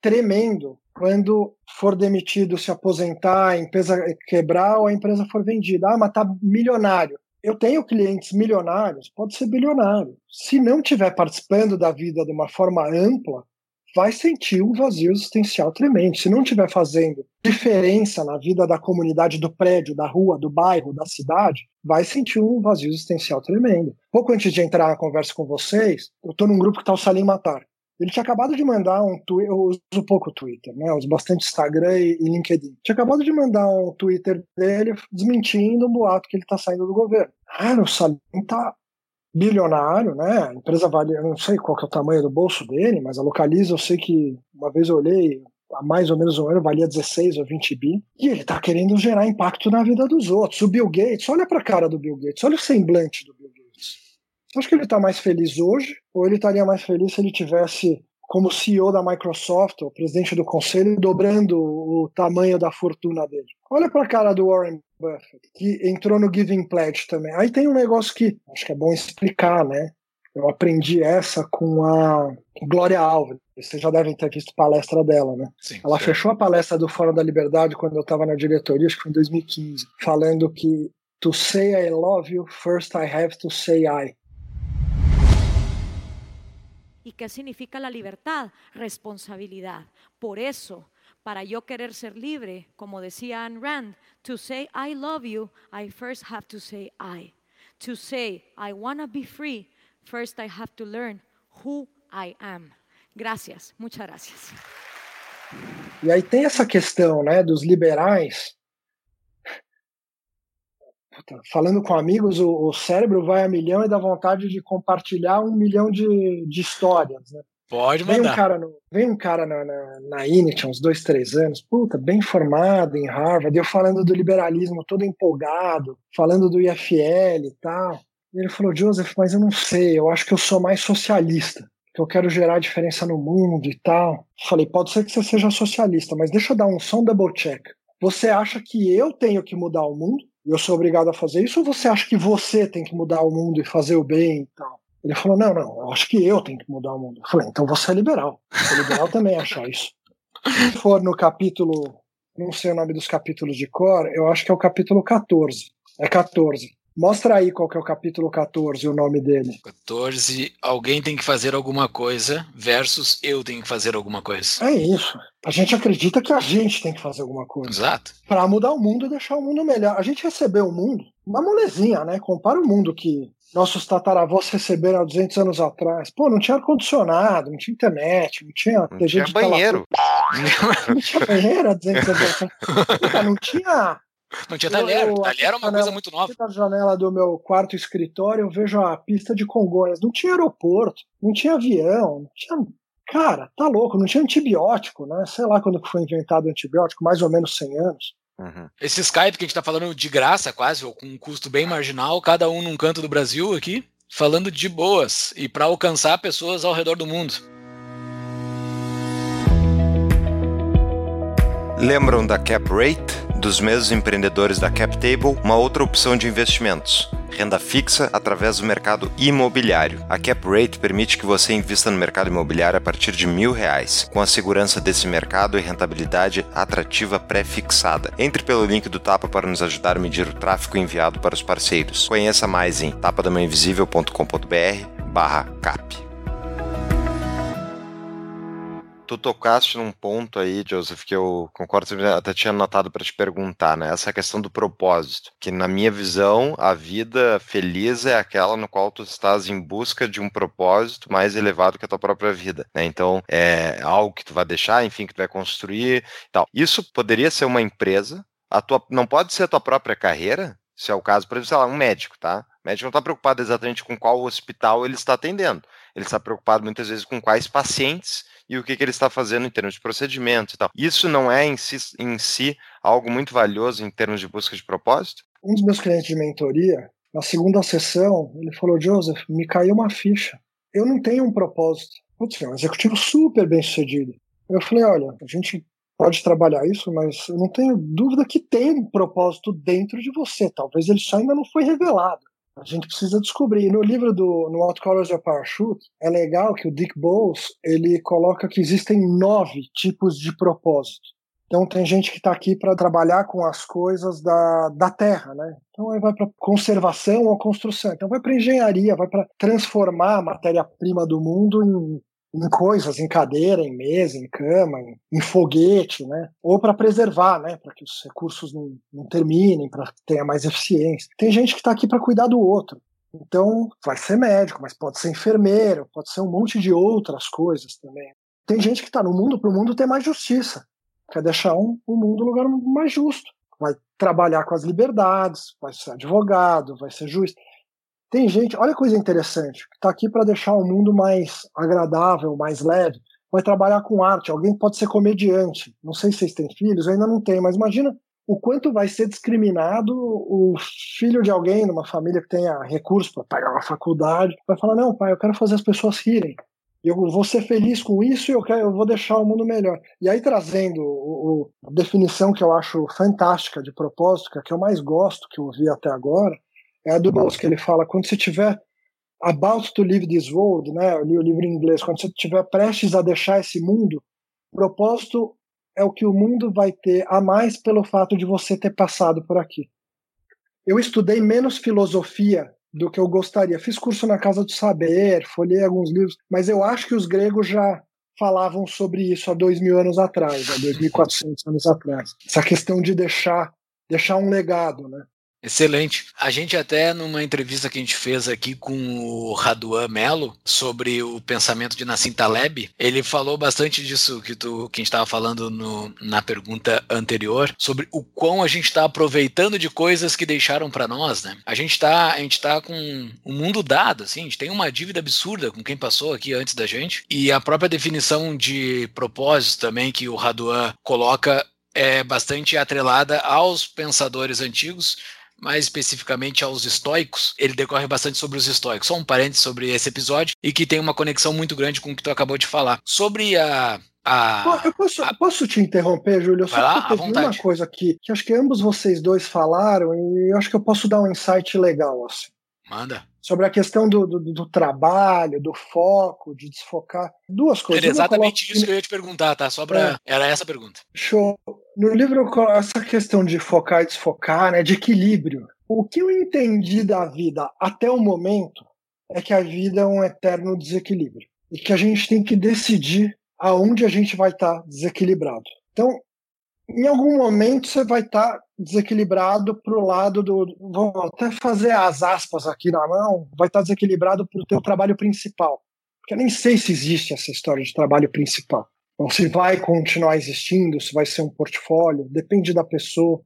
[SPEAKER 3] tremendo quando for demitido, se aposentar, a empresa quebrar ou a empresa for vendida. Ah, mas tá milionário eu tenho clientes milionários, pode ser bilionário. Se não estiver participando da vida de uma forma ampla, vai sentir um vazio existencial tremendo. Se não estiver fazendo diferença na vida da comunidade, do prédio, da rua, do bairro, da cidade, vai sentir um vazio existencial tremendo. Pouco antes de entrar na conversa com vocês, eu estou num grupo que está o Salim Matar. Ele tinha acabado de mandar um tweet, eu uso pouco Twitter, né? Eu uso bastante Instagram e, LinkedIn. Tinha acabado de mandar um Twitter dele desmentindo um boato que ele está saindo do governo. Ah, o Salim tá bilionário, né? A empresa vale, eu não sei qual que é o tamanho do bolso dele, mas a Localiza eu sei que uma vez eu olhei, há mais ou menos um ano valia 16 ou 20 bi, e ele tá querendo gerar impacto na vida dos outros. O Bill Gates, olha pra cara do Bill Gates, olha o semblante do Bill Acha que ele está mais feliz hoje? Ou ele estaria mais feliz se ele tivesse como CEO da Microsoft, o presidente do conselho, dobrando o tamanho da fortuna dele? Olha para a cara do Warren Buffett, que entrou no Giving Pledge também. Aí tem um negócio que acho que é bom explicar, né? Eu aprendi essa com a Glória Alves. Vocês já devem ter visto palestra dela, né?
[SPEAKER 1] Sim,
[SPEAKER 3] Ela
[SPEAKER 1] sim.
[SPEAKER 3] fechou a palestra do Fórum da Liberdade quando eu estava na diretoria, acho que foi em 2015, falando que to say I love you, first I have to say I.
[SPEAKER 5] ¿Y qué significa la libertad? Responsabilidad. Por eso, para yo querer ser libre, como decía Anne Rand, to say I love you, I first have to say I. To say I want to be free, first I have to learn who I am. Gracias, muchas gracias.
[SPEAKER 3] E aí tem essa questão, né, dos liberais. Puta, falando com amigos, o, o cérebro vai a milhão e dá vontade de compartilhar um milhão de, de histórias, né?
[SPEAKER 1] Pode
[SPEAKER 3] Vem um
[SPEAKER 1] mandar.
[SPEAKER 3] cara, no, vem um cara na, na, na Init, uns dois, três anos, puta, bem formado em Harvard, eu falando do liberalismo todo empolgado, falando do IFL e tal. E ele falou, Joseph, mas eu não sei, eu acho que eu sou mais socialista. que eu quero gerar diferença no mundo e tal. Falei, pode ser que você seja socialista, mas deixa eu dar um som double check. Você acha que eu tenho que mudar o mundo? Eu sou obrigado a fazer isso? Ou você acha que você tem que mudar o mundo e fazer o bem e tal? Ele falou: não, não, eu acho que eu tenho que mudar o mundo. Eu falei: então você é liberal. Você é liberal também achar isso. Se for no capítulo, não sei o nome dos capítulos de cor, eu acho que é o capítulo 14. É 14. Mostra aí qual que é o capítulo 14, o nome dele.
[SPEAKER 1] 14, alguém tem que fazer alguma coisa versus eu tenho que fazer alguma coisa.
[SPEAKER 3] É isso. A gente acredita que a gente tem que fazer alguma coisa.
[SPEAKER 1] Exato.
[SPEAKER 3] Para mudar o mundo e deixar o mundo melhor. A gente recebeu o mundo, uma molezinha, né? Compara o mundo que nossos tataravós receberam há 200 anos atrás. Pô, não tinha ar-condicionado, não tinha internet, não tinha
[SPEAKER 2] Não tinha banheiro.
[SPEAKER 3] Não tinha banheiro há 200 anos atrás. Não tinha
[SPEAKER 1] Não tinha talher.
[SPEAKER 3] Eu-
[SPEAKER 1] Talher era uma
[SPEAKER 3] janela-
[SPEAKER 1] coisa muito nova.
[SPEAKER 3] Na janela do meu quarto escritório eu vejo a pista de Congonhas. Não tinha aeroporto, não tinha avião, não tinha. Cara, tá louco, não tinha antibiótico, né? Sei lá quando que foi inventado o antibiótico, mais ou menos 100 anos.
[SPEAKER 2] Uhum.
[SPEAKER 1] Esse Skype que a gente tá falando de graça, quase, ou com um custo bem marginal, cada um num canto do Brasil aqui, falando de boas e para alcançar pessoas ao redor do mundo.
[SPEAKER 2] Lembram da Cap Rate? Dos mesmos empreendedores da Cap Table, uma outra opção de investimentos. Renda fixa através do mercado imobiliário. A Cap Rate permite que você invista no mercado imobiliário a partir de mil reais, com a segurança desse mercado e rentabilidade atrativa pré-fixada. Entre pelo link do Tapa para nos ajudar a medir o tráfego enviado para os parceiros. Conheça mais em tapadamainvisível.com.br barra cap. Tu tocaste num ponto aí, Joseph, que eu concordo, até tinha anotado para te perguntar, né? Essa questão do propósito, que na minha visão, a vida feliz é aquela no qual tu estás em busca de um propósito mais elevado que a tua própria vida, né? Então, é algo que tu vai deixar, enfim, que tu vai construir tal. Isso poderia ser uma empresa, a tua, não pode ser a tua própria carreira, se é o caso, por exemplo, sei lá, um médico, tá? O médico não está preocupado exatamente com qual hospital ele está atendendo. Ele está preocupado muitas vezes com quais pacientes e o que, que ele está fazendo em termos de procedimentos e tal. Isso não é em si, em si algo muito valioso em termos de busca de propósito?
[SPEAKER 3] Um dos meus clientes de mentoria, na segunda sessão, ele falou: Joseph, me caiu uma ficha. Eu não tenho um propósito. Putz, é um executivo super bem sucedido. Eu falei: olha, a gente pode trabalhar isso, mas eu não tenho dúvida que tem um propósito dentro de você. Talvez ele só ainda não foi revelado. A gente precisa descobrir. No livro do No Out Colors of Parachute, é legal que o Dick Bowles ele coloca que existem nove tipos de propósito. Então tem gente que está aqui para trabalhar com as coisas da, da terra, né? Então aí vai para conservação ou construção. Então vai para engenharia, vai para transformar a matéria-prima do mundo em em coisas, em cadeira, em mesa, em cama, em, em foguete, né? Ou para preservar, né? Para que os recursos não, não terminem, para que tenha mais eficiência. Tem gente que está aqui para cuidar do outro. Então, vai ser médico, mas pode ser enfermeiro, pode ser um monte de outras coisas também. Tem gente que está no mundo para o mundo ter mais justiça, quer deixar um, o mundo um lugar mais justo. Vai trabalhar com as liberdades, vai ser advogado, vai ser juiz. Tem gente, olha coisa interessante, que está aqui para deixar o mundo mais agradável, mais leve. Vai trabalhar com arte. Alguém pode ser comediante. Não sei se vocês têm filhos, eu ainda não tenho, mas imagina o quanto vai ser discriminado o filho de alguém numa família que tenha recursos para pagar uma faculdade. Vai falar: não, pai, eu quero fazer as pessoas rirem. Eu vou ser feliz com isso e eu, quero, eu vou deixar o mundo melhor. E aí, trazendo o, o, a definição que eu acho fantástica de propósito, que é a que eu mais gosto, que eu vi até agora, é a do que ele fala: quando você tiver about to leave this world, né? Eu li o livro em inglês. Quando você estiver prestes a deixar esse mundo, propósito é o que o mundo vai ter a mais pelo fato de você ter passado por aqui. Eu estudei menos filosofia do que eu gostaria. Fiz curso na Casa do Saber, folhei alguns livros, mas eu acho que os gregos já falavam sobre isso há dois mil anos atrás, há 2.400 anos atrás. Essa questão de deixar, deixar um legado, né?
[SPEAKER 1] Excelente. A gente até numa entrevista que a gente fez aqui com o Raduan Melo sobre o pensamento de Nassim Taleb, ele falou bastante disso que tu que a gente estava falando no, na pergunta anterior sobre o quão a gente está aproveitando de coisas que deixaram para nós, né? A gente está a gente tá com o um mundo dado, assim, a gente tem uma dívida absurda com quem passou aqui antes da gente e a própria definição de propósito também que o Raduan coloca é bastante atrelada aos pensadores antigos mais especificamente aos estoicos, ele decorre bastante sobre os estoicos. Só um parênteses sobre esse episódio e que tem uma conexão muito grande com o que tu acabou de falar. Sobre a
[SPEAKER 3] a, eu posso, posso, te interromper, Júlio? Só
[SPEAKER 1] lá,
[SPEAKER 3] teve uma coisa aqui que acho que ambos vocês dois falaram e eu acho que eu posso dar um insight legal. Assim.
[SPEAKER 1] Manda.
[SPEAKER 3] Sobre a questão do, do, do trabalho, do foco, de desfocar. Duas coisas.
[SPEAKER 1] Era exatamente coloco... isso que eu ia te perguntar, tá? Só pra... É. Era essa a pergunta.
[SPEAKER 3] Show. No livro, essa questão de focar e desfocar, né, de equilíbrio. O que eu entendi da vida até o momento é que a vida é um eterno desequilíbrio. E que a gente tem que decidir aonde a gente vai estar tá desequilibrado. Então, em algum momento você vai estar tá desequilibrado para o lado do. Vou até fazer as aspas aqui na mão, vai estar tá desequilibrado para o teu trabalho principal. Porque eu nem sei se existe essa história de trabalho principal. Ou se vai continuar existindo, se vai ser um portfólio, depende da pessoa.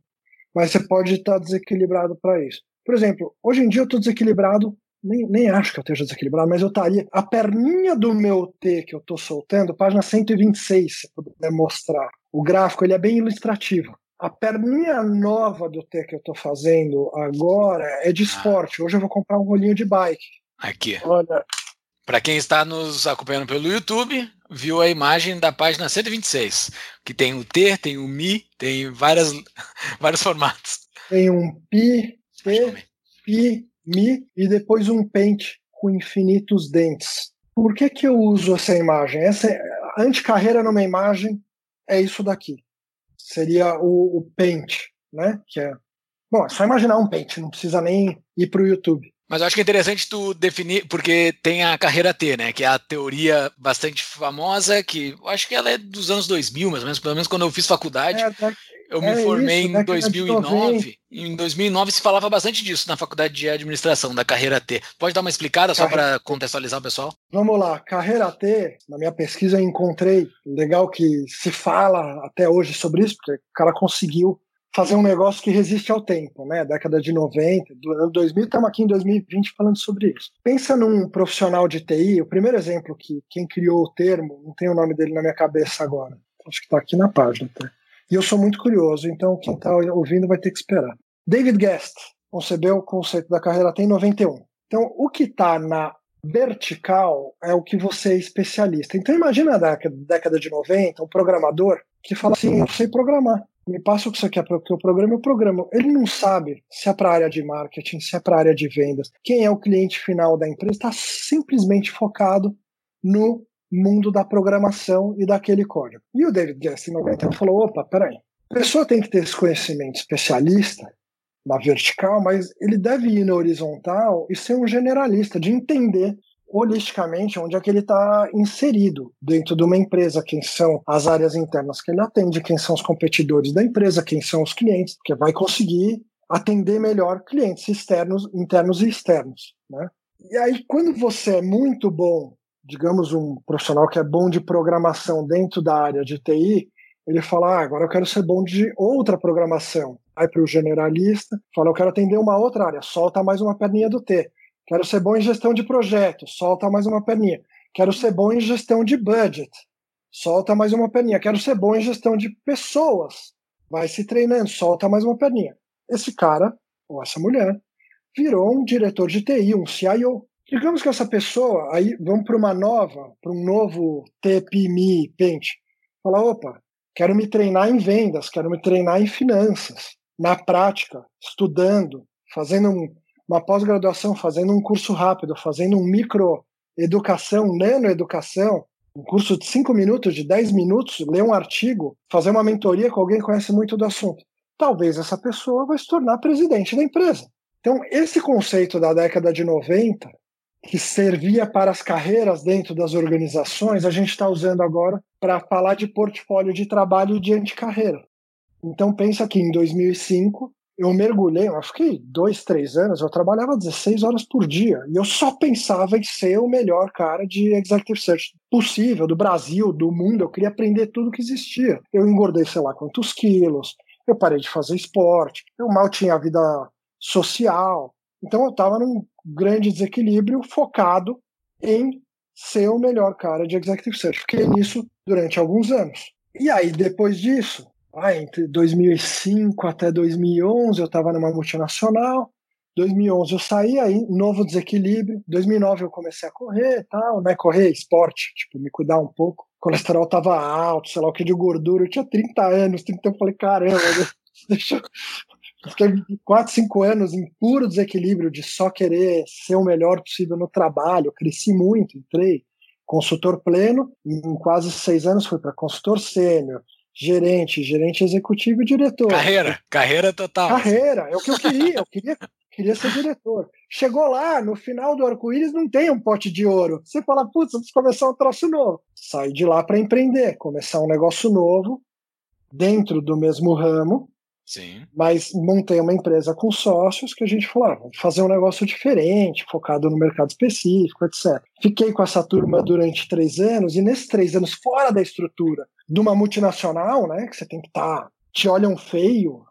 [SPEAKER 3] Mas você pode estar tá desequilibrado para isso. Por exemplo, hoje em dia eu estou desequilibrado nem, nem acho que eu esteja desequilibrado, mas eu estaria. A perninha do meu T que eu estou soltando, página 126, se puder mostrar. O gráfico ele é bem ilustrativo. A perninha nova do T que eu estou fazendo agora é de ah. esporte. Hoje eu vou comprar um rolinho de bike.
[SPEAKER 1] Aqui.
[SPEAKER 3] Olha.
[SPEAKER 1] Para quem está nos acompanhando pelo YouTube, viu a imagem da página 126, que tem o T, tem o Mi, tem várias, vários formatos.
[SPEAKER 3] Tem um Pi, T, Pi, Mi e depois um pente com infinitos dentes. Por que, que eu uso essa imagem? Essa é, anticarreira numa imagem é isso daqui. Seria o, o pente, né? Que é, bom, é só imaginar um pente, não precisa nem ir para o YouTube.
[SPEAKER 1] Mas eu acho que é interessante tu definir, porque tem a carreira T, né? Que é a teoria bastante famosa, que eu acho que ela é dos anos 2000, mais ou menos, pelo menos quando eu fiz faculdade. É, eu me é formei isso, em 2009. Em 2009 se falava bastante disso na faculdade de administração, da carreira T. Pode dar uma explicada só para contextualizar o pessoal?
[SPEAKER 3] Vamos lá. Carreira T, na minha pesquisa eu encontrei, legal que se fala até hoje sobre isso, porque o cara conseguiu fazer um negócio que resiste ao tempo, né? Década de 90, do ano 2000, estamos aqui em 2020 falando sobre isso. Pensa num profissional de TI, o primeiro exemplo que quem criou o termo, não tem o nome dele na minha cabeça agora, acho que está aqui na página. Tá? E eu sou muito curioso, então quem está ouvindo vai ter que esperar. David Guest concebeu o conceito da carreira T em 91. Então, o que está na vertical é o que você é especialista. Então, imagina a década, de 90, um programador que fala assim: eu sei programar me passa o que você quer para o programa, eu programo. Ele não sabe se é para a área de marketing, se é para a área de vendas, quem é o cliente final da empresa, está simplesmente focado no mundo da programação e daquele código. E o David Guest, em 90, falou: opa, peraí, a pessoa tem que ter esse conhecimento especialista na vertical, mas ele deve ir na horizontal e ser um generalista, de entender holisticamente onde é que ele está inserido dentro de uma empresa, quem são as áreas internas que ele atende, quem são os competidores da empresa, quem são os clientes, que vai conseguir atender melhor clientes externos, internos e externos, né? E aí quando você é muito bom, digamos um profissional que é bom de programação dentro da área de TI, ele fala, ah, agora eu quero ser bom de outra programação. Aí para o generalista, fala, eu quero atender uma outra área, solta mais uma perninha do T. Quero ser bom em gestão de projetos, solta mais uma perninha. Quero ser bom em gestão de budget, solta mais uma perninha. Quero ser bom em gestão de pessoas, vai se treinando, solta mais uma perninha. Esse cara, ou essa mulher, virou um diretor de TI, um CIO. Digamos que essa pessoa, aí vamos para uma nova, para um novo TPMI Pente. Fala, opa, quero me treinar em vendas, quero me treinar em finanças, na prática, estudando, fazendo um, uma pós-graduação, fazendo um curso rápido, fazendo um micro educação, nano educação, um curso de 5 minutos, de 10 minutos, ler um artigo, fazer uma mentoria com alguém que conhece muito do assunto. Talvez essa pessoa vai se tornar presidente da empresa. Então, esse conceito da década de 90, que servia para as carreiras dentro das organizações, a gente está usando agora para falar de portfólio de trabalho de carreira. Então, pensa que em 2005, eu mergulhei, eu fiquei dois, três anos, eu trabalhava 16 horas por dia e eu só pensava em ser o melhor cara de executive search possível, do Brasil, do mundo. Eu queria aprender tudo que existia. Eu engordei, sei lá quantos quilos, eu parei de fazer esporte, eu mal tinha vida social. Então eu estava num grande desequilíbrio focado em ser o melhor cara de executive search. Fiquei nisso durante alguns anos. E aí, depois disso, ah, entre 2005 até 2011 eu estava numa multinacional. 2011 eu saí aí, novo desequilíbrio. 2009 eu comecei a correr, tal, né? Correr, esporte, tipo, me cuidar um pouco. O colesterol tava alto, sei lá o que de gordura. Eu tinha 30 anos, 30 eu falei, caramba, deixa eu. Fiquei 4, 5 anos em puro desequilíbrio de só querer ser o melhor possível no trabalho. Eu cresci muito, entrei consultor pleno, em quase seis anos fui para consultor sênior, gerente, gerente executivo e diretor.
[SPEAKER 1] Carreira, carreira total.
[SPEAKER 3] Carreira, é o que eu queria, eu queria, queria ser diretor. Chegou lá, no final do arco-íris não tem um pote de ouro. Você fala, putz, vamos começar um troço novo. Saí de lá para empreender, começar um negócio novo, dentro do mesmo ramo,
[SPEAKER 1] Sim.
[SPEAKER 3] mas montei uma empresa com sócios que a gente falou, ah, vamos fazer um negócio diferente, focado no mercado específico, etc. Fiquei com essa turma durante três anos, e nesses três anos, fora da estrutura de uma multinacional, né, que você tem que estar, tá, te olham feio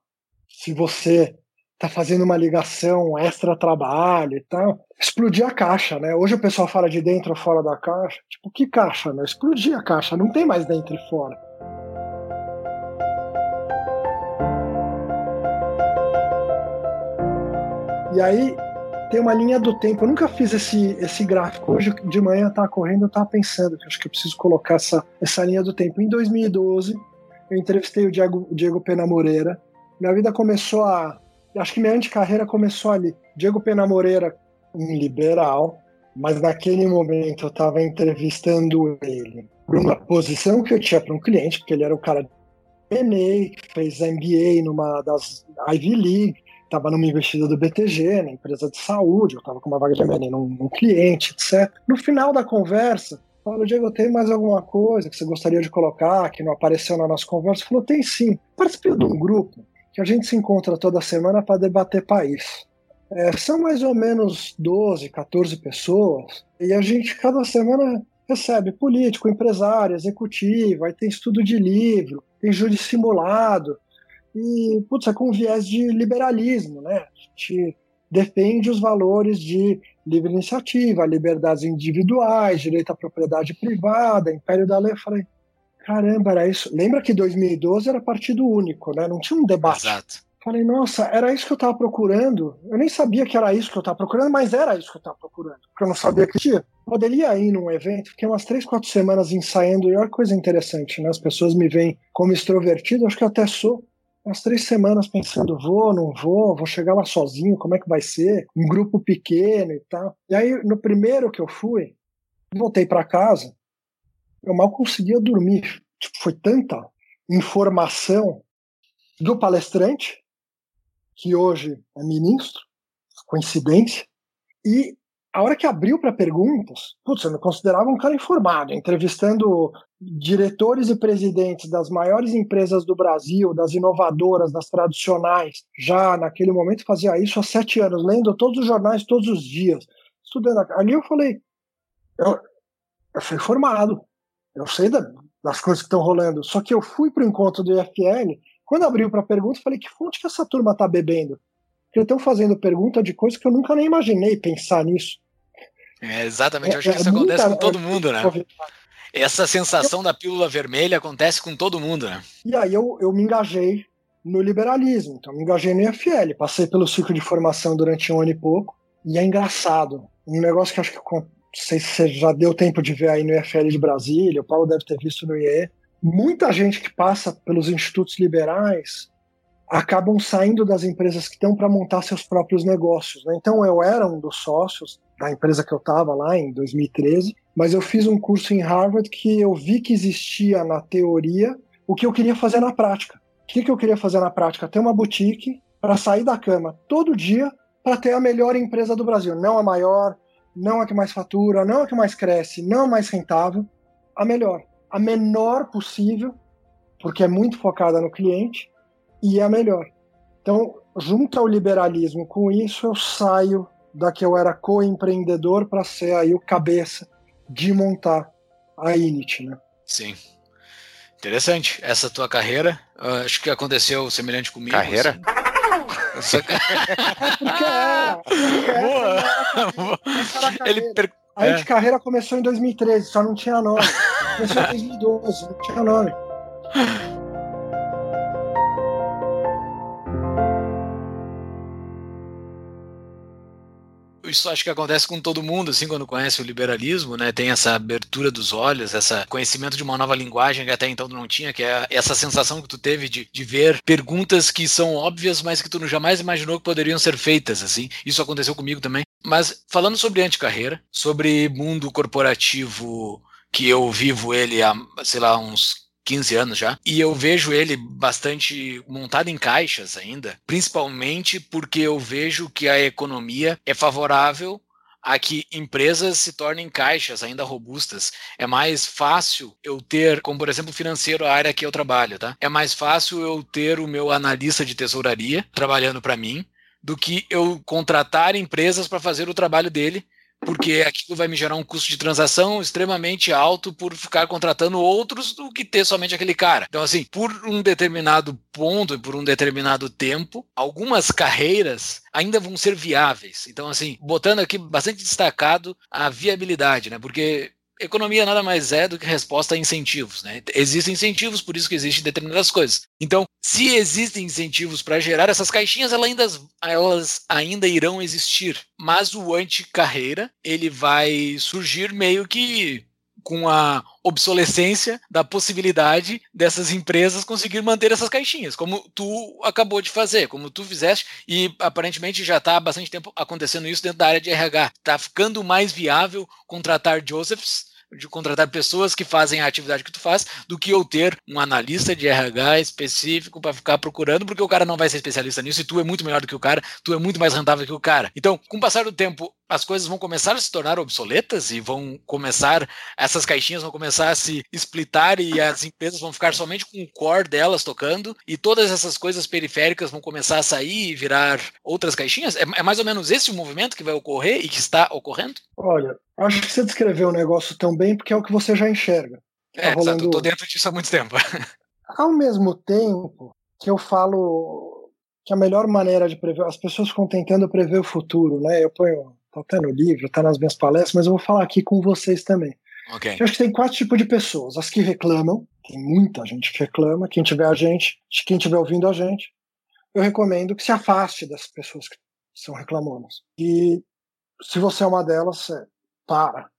[SPEAKER 3] se você tá fazendo uma ligação extra trabalho e tal, explodir a caixa, né? Hoje o pessoal fala de dentro ou fora da caixa. Tipo, que caixa, né? Explodir a caixa, não tem mais dentro e fora. E aí tem uma linha do tempo. Eu nunca fiz esse, esse gráfico. Hoje de manhã eu tava correndo, eu tava pensando que acho que eu preciso colocar essa, essa linha do tempo. Em 2012, eu entrevistei o Diego, Diego Pena Moreira. Minha vida começou a. Acho que minha anticarreira começou ali. Diego Pena Moreira, um liberal, mas naquele momento eu estava entrevistando ele por uma posição que eu tinha para um cliente, porque ele era o cara de MA, fez MBA numa das Ivy League, estava numa investida do BTG, na empresa de saúde, eu estava com uma vaga de M&A num, num cliente, etc. No final da conversa, Falou, Diego, tem mais alguma coisa que você gostaria de colocar que não apareceu na nossa conversa? Falou, tem sim. Participei de um grupo que a gente se encontra toda semana para debater país. É, são mais ou menos 12, 14 pessoas, e a gente cada semana recebe político, empresário, executivo, aí tem estudo de livro, tem júri simulado, e, putz, é com viés de liberalismo, né? A gente defende os valores de livre iniciativa, liberdades individuais, direito à propriedade privada, império da lei. Eu falei, caramba, era isso. Lembra que 2012 era partido único, né? Não tinha um debate.
[SPEAKER 1] Exato.
[SPEAKER 3] Falei, nossa, era isso que eu estava procurando. Eu nem sabia que era isso que eu estava procurando, mas era isso que eu estava procurando. Porque eu não sabia que tinha. Poderia ir num evento, fiquei umas três, quatro semanas ensaiando, e olha que coisa interessante, né? As pessoas me veem como extrovertido, acho que eu até sou umas três semanas pensando, vou, não vou, vou chegar lá sozinho, como é que vai ser? Um grupo pequeno e tal. E aí, no primeiro que eu fui, voltei para casa, eu mal conseguia dormir. Tipo, foi tanta informação do palestrante, que hoje é ministro, coincidência, e a hora que abriu para perguntas, putz, eu me considerava um cara informado, entrevistando diretores e presidentes das maiores empresas do Brasil, das inovadoras, das tradicionais. Já naquele momento fazia isso há sete anos, lendo todos os jornais todos os dias, estudando. Ali eu falei, eu, eu fui formado, eu sei da, das coisas que estão rolando. Só que eu fui para o encontro do IFL, quando abriu para perguntas, falei, que fonte que essa turma está bebendo? Porque estão fazendo pergunta de coisas que eu nunca nem imaginei pensar nisso.
[SPEAKER 1] É, exatamente, eu acho que isso é acontece com todo mundo, né? Essa sensação da pílula vermelha acontece com todo mundo, né?
[SPEAKER 3] E aí eu, eu me engajei no liberalismo, então me engajei no IFL, passei pelo ciclo de formação durante um ano e pouco, e é engraçado, um negócio que acho que não sei se você já deu tempo de ver aí no IFL de Brasília, o Paulo deve ter visto no IE, muita gente que passa pelos institutos liberais acabam saindo das empresas que estão para montar seus próprios negócios. Né? Então eu era um dos sócios da empresa que eu estava lá em 2013, mas eu fiz um curso em Harvard que eu vi que existia na teoria o que eu queria fazer na prática. O que, que eu queria fazer na prática? Ter uma boutique para sair da cama todo dia para ter a melhor empresa do Brasil, não a maior, não a que mais fatura, não a que mais cresce, não a mais rentável, a melhor, a menor possível, porque é muito focada no cliente e é a melhor. Então, junto ao liberalismo com isso, eu saio da que eu era co-empreendedor para ser aí o cabeça de montar a Init, né?
[SPEAKER 1] Sim. Interessante. Essa tua carreira, uh, acho que aconteceu semelhante comigo.
[SPEAKER 2] Carreira?
[SPEAKER 1] Assim.
[SPEAKER 3] porque era, porque era,
[SPEAKER 1] Boa.
[SPEAKER 3] era
[SPEAKER 1] Ele per...
[SPEAKER 3] A
[SPEAKER 1] é.
[SPEAKER 3] carreira começou em 2013, só não tinha nome. Começou em 2012, não tinha nome.
[SPEAKER 1] Isso acho que acontece com todo mundo, assim, quando conhece o liberalismo, né? Tem essa abertura dos olhos, esse conhecimento de uma nova linguagem que até então não tinha, que é essa sensação que tu teve de, de ver perguntas que são óbvias, mas que tu jamais imaginou que poderiam ser feitas, assim. Isso aconteceu comigo também. Mas falando sobre anticarreira, sobre mundo corporativo que eu vivo ele há, sei lá, uns 15 anos já, e eu vejo ele bastante montado em caixas ainda, principalmente porque eu vejo que a economia é favorável a que empresas se tornem caixas ainda robustas. É mais fácil eu ter, como por exemplo, financeiro, a área que eu trabalho, tá? É mais fácil eu ter o meu analista de tesouraria trabalhando para mim do que eu contratar empresas para fazer o trabalho dele porque aquilo vai me gerar um custo de transação extremamente alto por ficar contratando outros do que ter somente aquele cara. Então, assim, por um determinado ponto e por um determinado tempo, algumas carreiras ainda vão ser viáveis. Então, assim, botando aqui bastante destacado a viabilidade, né? Porque economia nada mais é do que resposta a incentivos. Né? Existem incentivos, por isso que existem determinadas coisas. Então, se existem incentivos para gerar essas caixinhas, elas ainda, elas ainda irão existir. Mas o anti-carreira, ele vai surgir meio que com a obsolescência da possibilidade dessas empresas conseguir manter essas caixinhas, como tu acabou de fazer, como tu fizeste, e aparentemente já está há bastante tempo acontecendo isso dentro da área de RH. Está ficando mais viável contratar Josephs de contratar pessoas que fazem a atividade que tu faz do que eu ter um analista de RH específico para ficar procurando, porque o cara não vai ser especialista nisso e tu é muito melhor do que o cara, tu é muito mais rentável que o cara. Então, com o passar do tempo, as coisas vão começar a se tornar obsoletas e vão começar, essas caixinhas vão começar a se splitar e as empresas vão ficar somente com o core delas tocando e todas essas coisas periféricas vão começar a sair e virar outras caixinhas? É, é mais ou menos esse o movimento que vai ocorrer e que está ocorrendo?
[SPEAKER 3] Olha, acho que você descreveu o negócio tão bem porque é o que você já enxerga.
[SPEAKER 1] Tá é, rolando... tô dentro disso há muito tempo.
[SPEAKER 3] Ao mesmo tempo que eu falo que a melhor maneira de prever, as pessoas ficam tentando prever o futuro, né? Eu ponho Tá até no livro, tá nas minhas palestras, mas eu vou falar aqui com vocês também.
[SPEAKER 1] Okay.
[SPEAKER 3] Eu acho que tem quatro tipos de pessoas. As que reclamam, tem muita gente que reclama, quem tiver a gente, quem tiver ouvindo a gente, eu recomendo que se afaste das pessoas que são reclamonas. E se você é uma delas, para.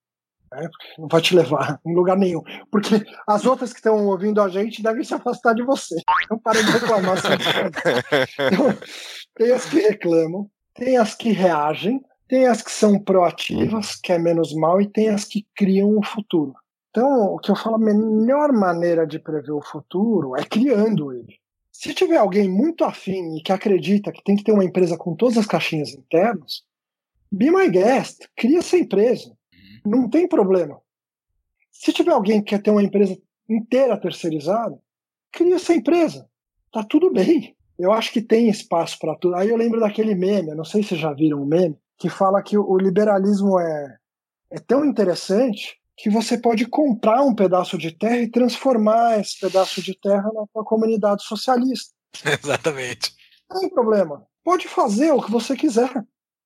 [SPEAKER 3] Né? Não vai te levar em lugar nenhum. Porque as outras que estão ouvindo a gente devem se afastar de você. Então para de reclamar. então, tem as que reclamam, tem as que reagem, tem as que são proativas, que é menos mal, e tem as que criam o futuro. Então, o que eu falo, a melhor maneira de prever o futuro é criando ele. Se tiver alguém muito afim e que acredita que tem que ter uma empresa com todas as caixinhas internas, be my guest, cria essa empresa. Não tem problema. Se tiver alguém que quer ter uma empresa inteira terceirizada, cria essa empresa. Tá tudo bem. Eu acho que tem espaço para tudo. Aí eu lembro daquele meme, não sei se vocês já viram o meme, que fala que o liberalismo é, é tão interessante que você pode comprar um pedaço de terra e transformar esse pedaço de terra na sua comunidade socialista.
[SPEAKER 1] Exatamente.
[SPEAKER 3] Não tem problema. Pode fazer o que você quiser.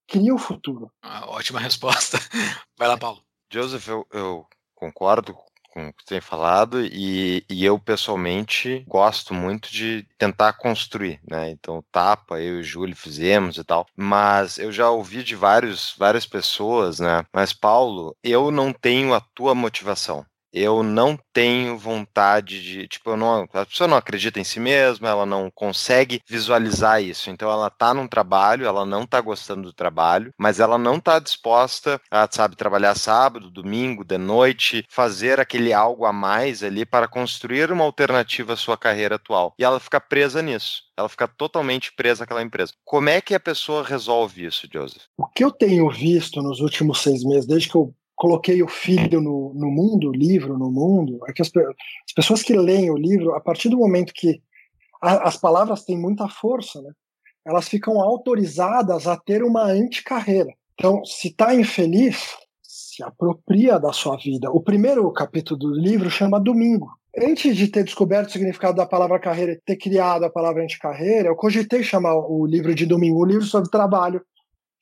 [SPEAKER 3] Cria o futuro.
[SPEAKER 1] Ah, ótima resposta. Vai lá, Paulo.
[SPEAKER 2] Joseph, eu, eu concordo com o que tem falado e, e, eu pessoalmente gosto muito de tentar construir, né? Então, tapa, eu e o Júlio fizemos e tal, mas eu já ouvi de vários, várias pessoas, né? Mas Paulo, eu não tenho a tua motivação eu não tenho vontade de, tipo, eu não, a pessoa não acredita em si mesma, ela não consegue visualizar isso. Então ela tá num trabalho, ela não tá gostando do trabalho, mas ela não tá disposta a, sabe, trabalhar sábado, domingo, de noite, fazer aquele algo a mais ali para construir uma alternativa à sua carreira atual. E ela fica presa nisso. Ela fica totalmente presa àquela empresa. Como é que a pessoa resolve isso, Joseph?
[SPEAKER 3] O que eu tenho visto nos últimos seis meses, desde que eu coloquei o filho no, no mundo, o livro no mundo, é que as, as, pessoas que leem o livro, a partir do momento que a, as palavras têm muita força, né, elas ficam autorizadas a ter uma anticarreira. Então, se está infeliz, se apropria da sua vida. O primeiro capítulo do livro chama Domingo. Antes de ter descoberto o significado da palavra carreira e ter criado a palavra anticarreira, eu cogitei chamar o livro de Domingo, um livro sobre trabalho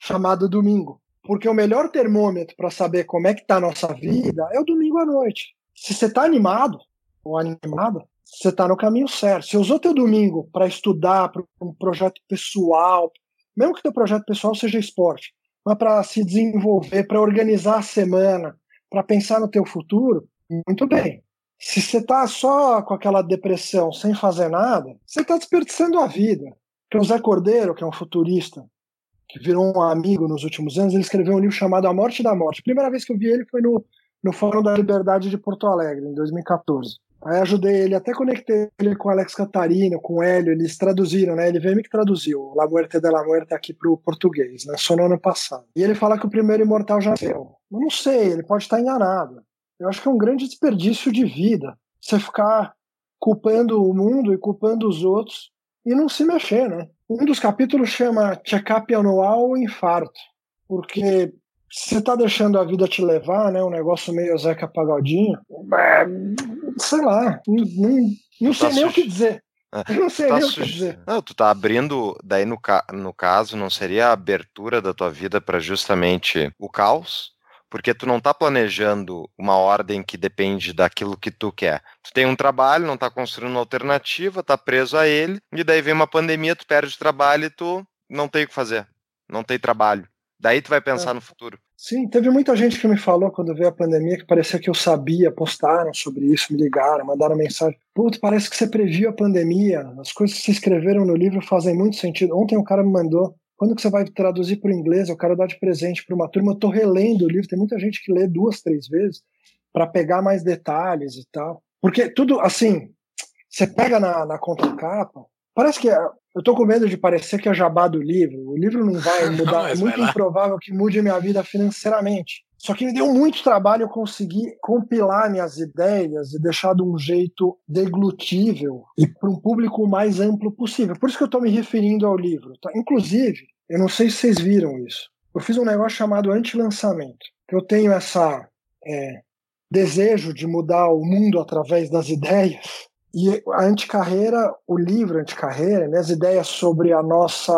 [SPEAKER 3] chamado Domingo. Porque o melhor termômetro para saber como é que está a nossa vida é o domingo à noite. Se você está animado ou animada, você está no caminho certo. Se usou teu domingo para estudar, para um projeto pessoal, mesmo que teu projeto pessoal seja esporte, mas para se desenvolver, para organizar a semana, para pensar no teu futuro, muito bem. Se você está só com aquela depressão, sem fazer nada, você está desperdiçando a vida. Porque o Zé Cordeiro, que é um futurista, que virou um amigo nos últimos anos, ele escreveu um livro chamado A Morte da Morte. A primeira vez que eu vi ele foi no, no Fórum da Liberdade de Porto Alegre, em 2014. Aí ajudei ele, até conectei ele com Alex Catarino, com Hélio, eles traduziram, né? Ele veio que traduziu La Muerte de la Muerte aqui pro português, né? Só no ano passado. E ele fala que o primeiro imortal já deu. Eu não sei, ele pode estar enganado. Eu acho que é um grande desperdício de vida você ficar culpando o mundo e culpando os outros e não se mexer, né? Um dos capítulos chama Check-up anual ou infarto, porque você tá deixando a vida te levar, né? Um negócio meio Zeca Pagodinho. É, sei lá, não, não sei tá nem o que dizer. É, não sei tá nem o que dizer.
[SPEAKER 2] Não, tu tá abrindo, daí no, ca... no caso, não seria a abertura da tua vida para justamente o caos? Porque tu não tá planejando uma ordem que depende daquilo que tu quer. Tu tem um trabalho, não tá construindo uma alternativa, tá preso a ele, e daí vem uma pandemia, tu perde o trabalho e tu não tem o que fazer. Não tem trabalho. Daí tu vai pensar é. no futuro.
[SPEAKER 3] Sim, teve muita gente que me falou quando veio a pandemia que parecia que eu sabia, postaram sobre isso, me ligaram, mandaram mensagem. Putz, parece que você previu a pandemia, as coisas que você escreveram no livro fazem muito sentido. Ontem um cara me mandou, quando que você vai traduzir para o inglês? Eu quero dar de presente para uma turma. Eu estou relendo o livro, tem muita gente que lê duas, três vezes para pegar mais detalhes e tal. Porque tudo, assim, você pega na, na contracapa, parece que é, eu tô com medo de parecer que é jabá do livro. O livro não vai mudar, não, é muito improvável que mude minha vida financeiramente. Só que me deu muito trabalho eu conseguir compilar minhas ideias e deixar de um jeito deglutível e para um público o mais amplo possível. Por isso que eu estou me referindo ao livro. Tá? Inclusive, eu não sei se vocês viram isso. Eu fiz um negócio chamado anti-lançamento. Eu tenho essa é, desejo de mudar o mundo através das ideias e a anticarreira, o livro Anticarreira, né, as ideias sobre a nossa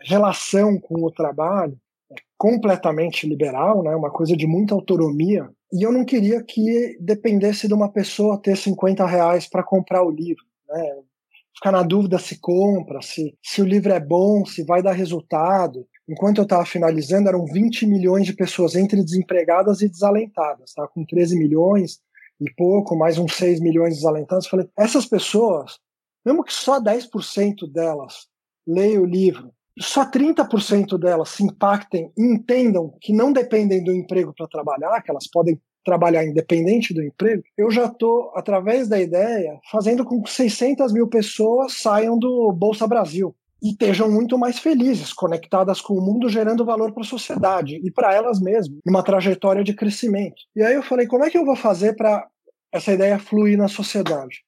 [SPEAKER 3] relação com o trabalho, é completamente liberal, né, uma coisa de muita autonomia. E eu não queria que dependesse de uma pessoa ter 50 reais para comprar o livro. Né, ficar na dúvida se compra, se, se o livro é bom, se vai dar resultado. Enquanto eu estava finalizando, eram 20 milhões de pessoas entre desempregadas e desalentadas, tá? com 13 milhões e pouco, mais uns 6 milhões de desalentados. Falei, essas pessoas, mesmo que só 10% delas leiam o livro, só 30% delas se impactem e entendam que não dependem do emprego para trabalhar, que elas podem trabalhar independente do emprego, eu já estou, através da ideia, fazendo com que 600 mil pessoas saiam do Bolsa Brasil e estejam muito mais felizes, conectadas com o mundo, gerando valor para a sociedade e para elas mesmas, numa trajetória de crescimento. E aí eu falei, como é que eu vou fazer para essa ideia fluir na sociedade?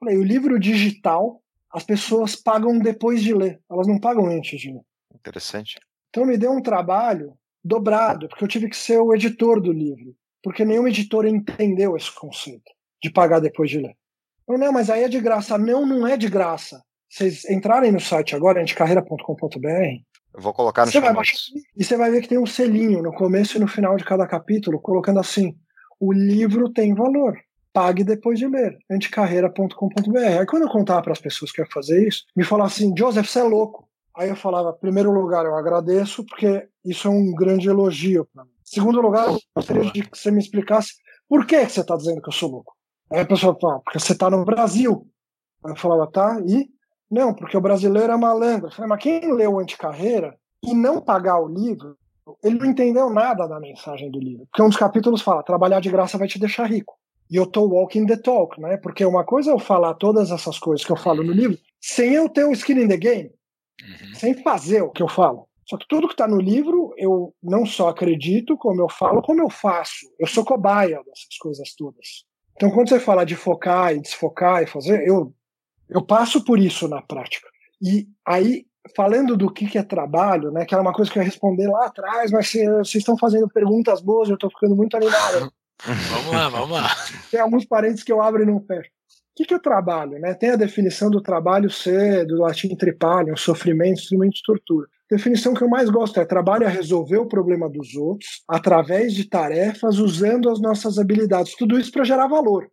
[SPEAKER 3] Falei, o livro digital as pessoas pagam depois de ler, elas não pagam antes de ler.
[SPEAKER 2] Interessante.
[SPEAKER 3] Então me deu um trabalho dobrado, porque eu tive que ser o editor do livro, porque nenhuma editora entendeu esse conceito de pagar depois de ler. Eu, não, mas aí é de graça. Não, não é de graça vocês entrarem no site agora, anticarreira.com.br,
[SPEAKER 2] eu vou colocar no
[SPEAKER 3] você vai baixar, E você vai ver que tem um selinho no começo e no final de cada capítulo, colocando assim: o livro tem valor. Pague depois de ler. anticarreira.com.br. Aí quando eu contava para as pessoas que ia fazer isso, me falavam assim: Joseph, você é louco. Aí eu falava: primeiro lugar, eu agradeço, porque isso é um grande elogio para mim. Segundo lugar, eu gostaria de que você me explicasse por que você está dizendo que eu sou louco. Aí a pessoa fala: porque você está no Brasil. Aí eu falava: tá, e? Não, porque o brasileiro é malandro. falei, mas quem leu o Anticarreira e não pagar o livro, ele não entendeu nada da mensagem do livro. Porque um dos capítulos fala: trabalhar de graça vai te deixar rico. E eu tô walking the talk, né? Porque uma coisa é eu falar todas essas coisas que eu falo no livro sem eu ter o skin in the game, uhum. sem fazer o que eu falo. Só que tudo que está no livro eu não só acredito, como eu falo, como eu faço. Eu sou cobaia dessas coisas todas. Então, quando você fala de focar e desfocar e fazer, eu eu passo por isso na prática. E aí, falando do que, que é trabalho, né, que era uma coisa que eu ia responder lá atrás, mas vocês estão fazendo perguntas boas, eu estou ficando muito animado.
[SPEAKER 1] vamos lá, vamos lá.
[SPEAKER 3] Tem alguns parênteses que eu abro e não fecho. O que, que é trabalho? Né? Tem a definição do trabalho ser, do latim tripalium, sofrimento, instrumento de tortura. A definição que eu mais gosto é trabalho é resolver o problema dos outros através de tarefas usando as nossas habilidades. Tudo isso para gerar valor.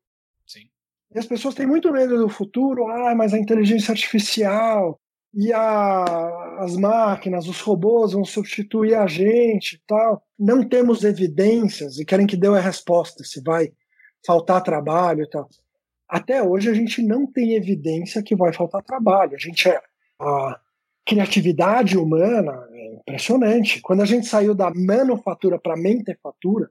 [SPEAKER 3] E as pessoas têm muito medo do futuro. Ah, mas a inteligência artificial. e a, as máquinas, os robôs vão substituir a gente tal. Não temos evidências e querem que dê a resposta se vai faltar trabalho e tal. Até hoje a gente não tem evidência que vai faltar trabalho. A gente é a criatividade humana é impressionante. Quando a gente saiu da manufatura para mentefatura,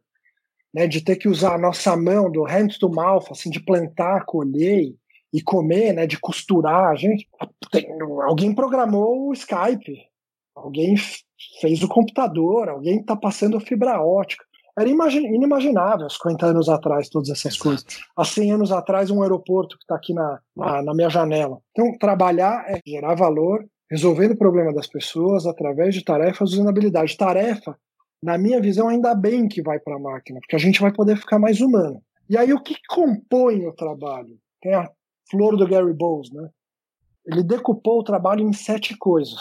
[SPEAKER 3] né, de ter que usar a nossa mão do hand to mouth, assim, de plantar, colher e, comer, né, de costurar, a gente tem, alguém programou o Skype, alguém fez o computador, alguém está passando fibra ótica. Era inimaginável 50 anos atrás todas essas coisas. Há 100 anos atrás, um aeroporto que está aqui na, na, na minha janela. Então, trabalhar é gerar valor, resolvendo o problema das pessoas através de tarefas usando habilidade. Tarefa, na minha visão, ainda bem que vai para a máquina, porque a gente vai poder ficar mais humano. E aí, o que compõe o trabalho? Tem a flor do Gary Bowles, né? Ele decupou o trabalho em sete coisas.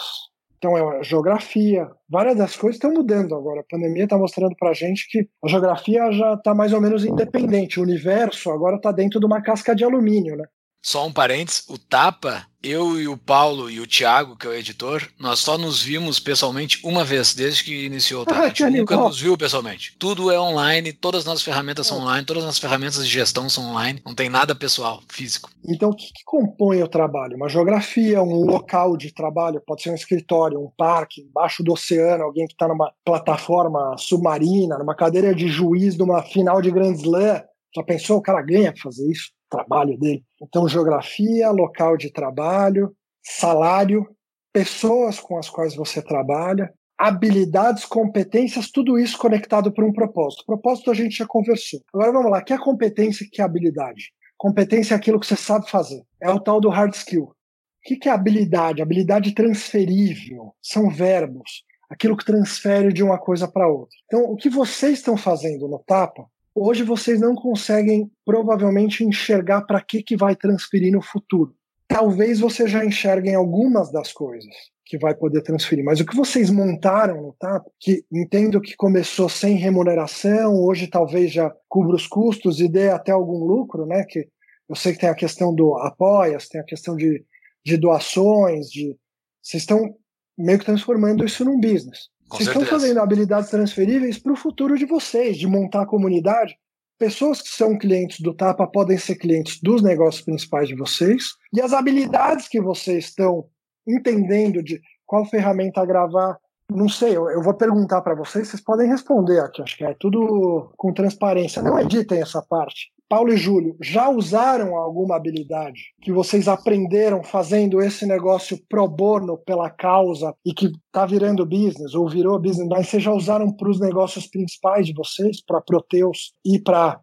[SPEAKER 3] Então, é a geografia. Várias das coisas estão mudando agora. A pandemia está mostrando para a gente que a geografia já está mais ou menos independente. O universo agora está dentro de uma casca de alumínio, né?
[SPEAKER 1] Só um parênteses, o Tapa, eu e o Paulo e o Thiago, que é o editor, nós só nos vimos pessoalmente uma vez, desde que iniciou o Tapa. Ah, a gente nunca nos viu pessoalmente. Tudo é online, todas as nossas ferramentas são online, todas as nossas ferramentas de gestão são online, não tem nada pessoal, físico.
[SPEAKER 3] Então, o que, que compõe o trabalho? Uma geografia, um local de trabalho, pode ser um escritório, um parque, embaixo do oceano, alguém que está numa plataforma submarina, numa cadeira de juiz de uma final de Grand Slam. Já pensou? O cara ganha para fazer isso? trabalho dele. Então, geografia, local de trabalho, salário, pessoas com as quais você trabalha, habilidades, competências, tudo isso conectado por um propósito. Propósito a gente já conversou. Agora vamos lá, que é competência que é habilidade? Competência é aquilo que você sabe fazer. É o tal do hard skill. O que é habilidade? Habilidade transferível. São verbos. Aquilo que transfere de uma coisa para outra. Então, o que vocês estão fazendo no Tapa Hoje vocês não conseguem provavelmente enxergar para que, que vai transferir no futuro. Talvez vocês já enxerguem algumas das coisas que vai poder transferir, mas o que vocês montaram no TAP, que entendo que começou sem remuneração, hoje talvez já cubra os custos e dê até algum lucro, né? Que eu sei que tem a questão do apoias, tem a questão de, de doações, de vocês estão meio que transformando isso num business. Com Vocês certeza. estão fazendo habilidades transferíveis para o futuro de vocês, de montar a comunidade. Pessoas que são clientes do Tapa podem ser clientes dos negócios principais de vocês. E as habilidades que vocês estão entendendo de qual ferramenta gravar, não sei, eu, eu vou perguntar para vocês, vocês podem responder aqui, acho que é tudo com transparência. Não editem essa parte. Paulo e Júlio, já usaram alguma habilidade que vocês aprenderam fazendo esse negócio pro bono pela causa e que está virando business ou virou business, mas vocês já usaram para os negócios principais de vocês, para Proteus e para.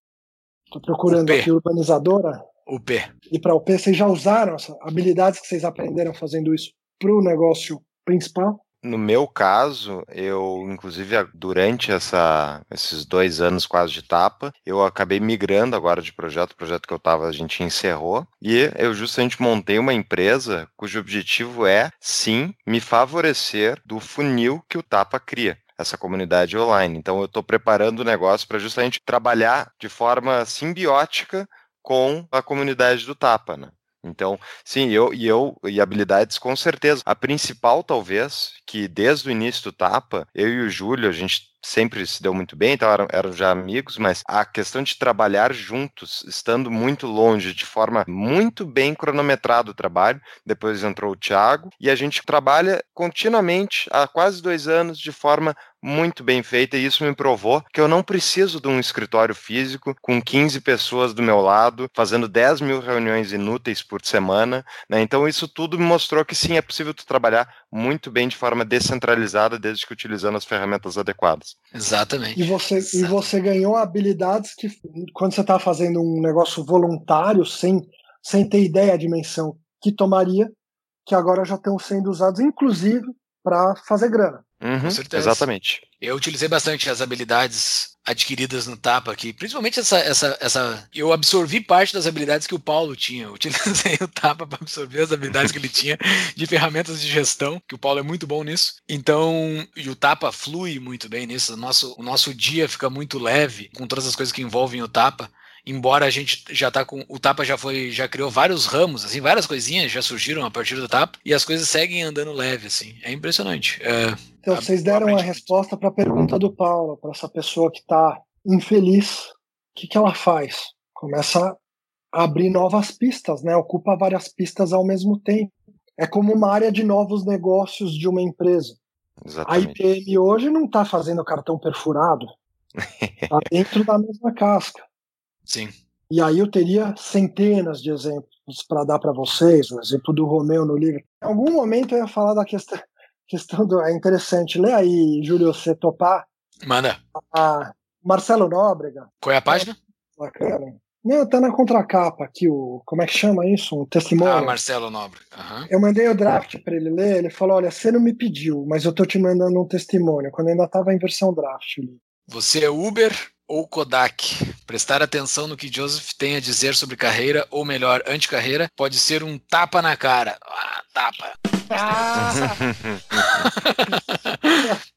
[SPEAKER 3] Estou procurando aqui urbanizadora.
[SPEAKER 1] UP.
[SPEAKER 3] E para UP, vocês já usaram essas habilidades que vocês aprenderam fazendo isso para o negócio principal?
[SPEAKER 2] No meu caso, eu, inclusive, durante essa, esses dois anos quase de tapa, eu acabei migrando agora de projeto, o projeto que eu estava, a gente encerrou, e eu justamente montei uma empresa cujo objetivo é, sim, me favorecer do funil que o Tapa cria essa comunidade online. Então eu estou preparando o negócio para justamente trabalhar de forma simbiótica com a comunidade do Tapa, né? Então, sim, eu e eu e habilidades com certeza. A principal, talvez, que desde o início do Tapa, eu e o Júlio, a gente sempre se deu muito bem, então eram, eram, já amigos, mas a questão de trabalhar juntos, estando muito longe, de forma muito bem cronometrado o trabalho, depois entrou o Thiago, e a gente trabalha continuamente há quase dois anos de forma muito bem feita e isso me provou que eu não preciso de um escritório físico com 15 pessoas do meu lado, fazendo 10 mil reuniões inúteis por semana. Né? Então, isso tudo me mostrou que sim, é possível tu trabalhar muito bem de forma descentralizada, desde que utilizando as ferramentas adequadas.
[SPEAKER 1] Exatamente.
[SPEAKER 3] E você, Exatamente. E você ganhou habilidades que, quando você está fazendo um negócio voluntário, sem, sem ter ideia da dimensão que tomaria, que agora já estão sendo usados, inclusive, para fazer grana.
[SPEAKER 2] Uhum, Com certeza. Exatamente.
[SPEAKER 1] Eu utilizei bastante as habilidades adquiridas no Tapa aqui, principalmente essa, essa, essa. Eu absorvi parte das habilidades que o Paulo tinha. Eu utilizei o Tapa para absorver as habilidades que ele tinha de ferramentas de gestão, que o Paulo é muito bom nisso. Então, e o Tapa flui muito bem nisso. O nosso, o nosso dia fica muito leve com todas as coisas que envolvem o Tapa. Embora a gente já tá com o Tapa já foi já criou vários ramos, assim, várias coisinhas já surgiram a partir do Tapa e as coisas seguem andando leve, assim. É impressionante. É,
[SPEAKER 3] Então, vocês deram a resposta para a pergunta do Paulo, para essa pessoa que está infeliz. O que, que ela faz? Começa a abrir novas pistas, né? Ocupa várias pistas ao mesmo tempo. É como uma área de novos negócios de uma empresa. A
[SPEAKER 2] Exatamente.
[SPEAKER 3] IPM hoje não está fazendo cartão perfurado. Está dentro da mesma casca.
[SPEAKER 1] Sim.
[SPEAKER 3] E aí eu teria centenas de exemplos para dar para vocês, o exemplo do Romeu no livro. Em algum momento eu ia falar da questão, questão do. É interessante. Lê aí, Júlio, você topar.
[SPEAKER 1] Manda.
[SPEAKER 3] A Marcelo Nóbrega.
[SPEAKER 1] Qual é a página?
[SPEAKER 3] Bacana. Não, tá na contracapa aqui, o. Como é que chama isso? Um testemunho.
[SPEAKER 1] Ah, Marcelo Nobre. Aham.
[SPEAKER 3] Eu mandei o draft para ele ler, ele falou: olha, você não me pediu, mas eu tô te mandando um testemunho, quando ainda tava em versão draft. ali.
[SPEAKER 1] Você é Uber ou Kodak? Prestar atenção no que Joseph tem a dizer sobre carreira, ou melhor, anticarreira, pode ser um tapa na cara. Ah, tapa.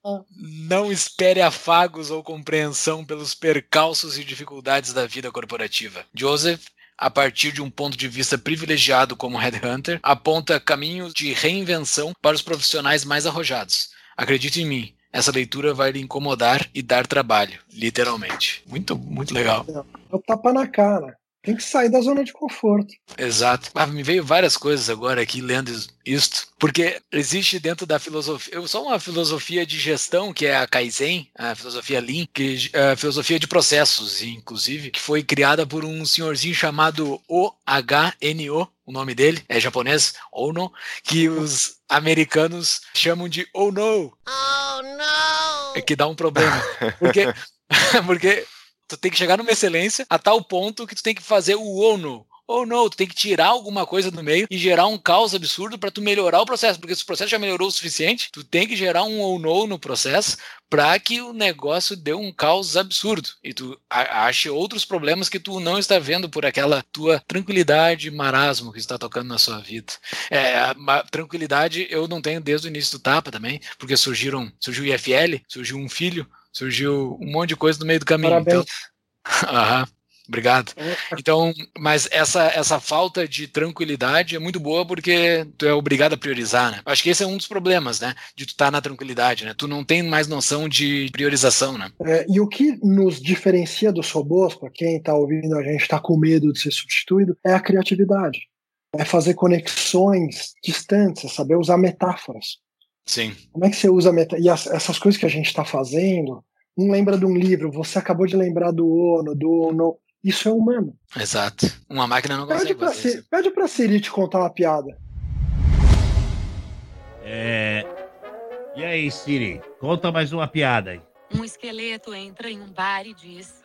[SPEAKER 1] Não espere afagos ou compreensão pelos percalços e dificuldades da vida corporativa. Joseph a partir de um ponto de vista privilegiado como headhunter, aponta caminhos de reinvenção para os profissionais mais arrojados. Acredite em mim, essa leitura vai lhe incomodar e dar trabalho, literalmente. Muito, muito legal.
[SPEAKER 3] É o tapa na cara. Tem que sair da zona de conforto.
[SPEAKER 1] Exato. Ah, me veio várias coisas agora aqui lendo is- isto, porque existe dentro da filosofia, eu só uma filosofia de gestão que é a Kaizen, a filosofia Lean, que é a filosofia de processos, inclusive, que foi criada por um senhorzinho chamado O-H-N-O, o nome dele é japonês, Ono, que os americanos chamam de Oh No. Oh no! É que dá um problema, porque porque tu tem que chegar numa excelência a tal ponto que tu tem que fazer o ou no. Ou não, tu tem que tirar alguma coisa do meio e gerar um caos absurdo para tu melhorar o processo, porque se o processo já melhorou o suficiente, tu tem que gerar um ou no no processo para que o negócio dê um caos absurdo e tu ache outros problemas que tu não está vendo por aquela tua tranquilidade, marasmo que está tocando na sua vida. É, a tranquilidade eu não tenho desde o início do tapa também, porque surgiram, surgiu o IFL, surgiu um filho, surgiu um monte de coisa no meio do caminho.
[SPEAKER 3] Parabéns.
[SPEAKER 1] Então, aham, obrigado. Então, mas essa, essa falta de tranquilidade é muito boa porque tu é obrigado a priorizar, né? Acho que esse é um dos problemas, né? De tu estar na tranquilidade, né? Tu não tem mais noção de priorização, né?
[SPEAKER 3] É, e o que nos diferencia dos robôs, para quem está ouvindo a gente está com medo de ser substituído, é a criatividade. É fazer conexões distantes, é saber usar metáforas.
[SPEAKER 1] Sim,
[SPEAKER 3] Como é que você usa meta... E as- essas coisas que a gente está fazendo, um lembra de um livro, você acabou de lembrar do Ono, do Ono. Isso é humano.
[SPEAKER 1] exato. Uma máquina não
[SPEAKER 3] Pede
[SPEAKER 1] consegue
[SPEAKER 3] pra,
[SPEAKER 1] fazer
[SPEAKER 3] pede pra Siri te contar uma piada.
[SPEAKER 6] É. E aí, Siri? Conta mais uma piada aí.
[SPEAKER 7] Um esqueleto entra em um bar e diz: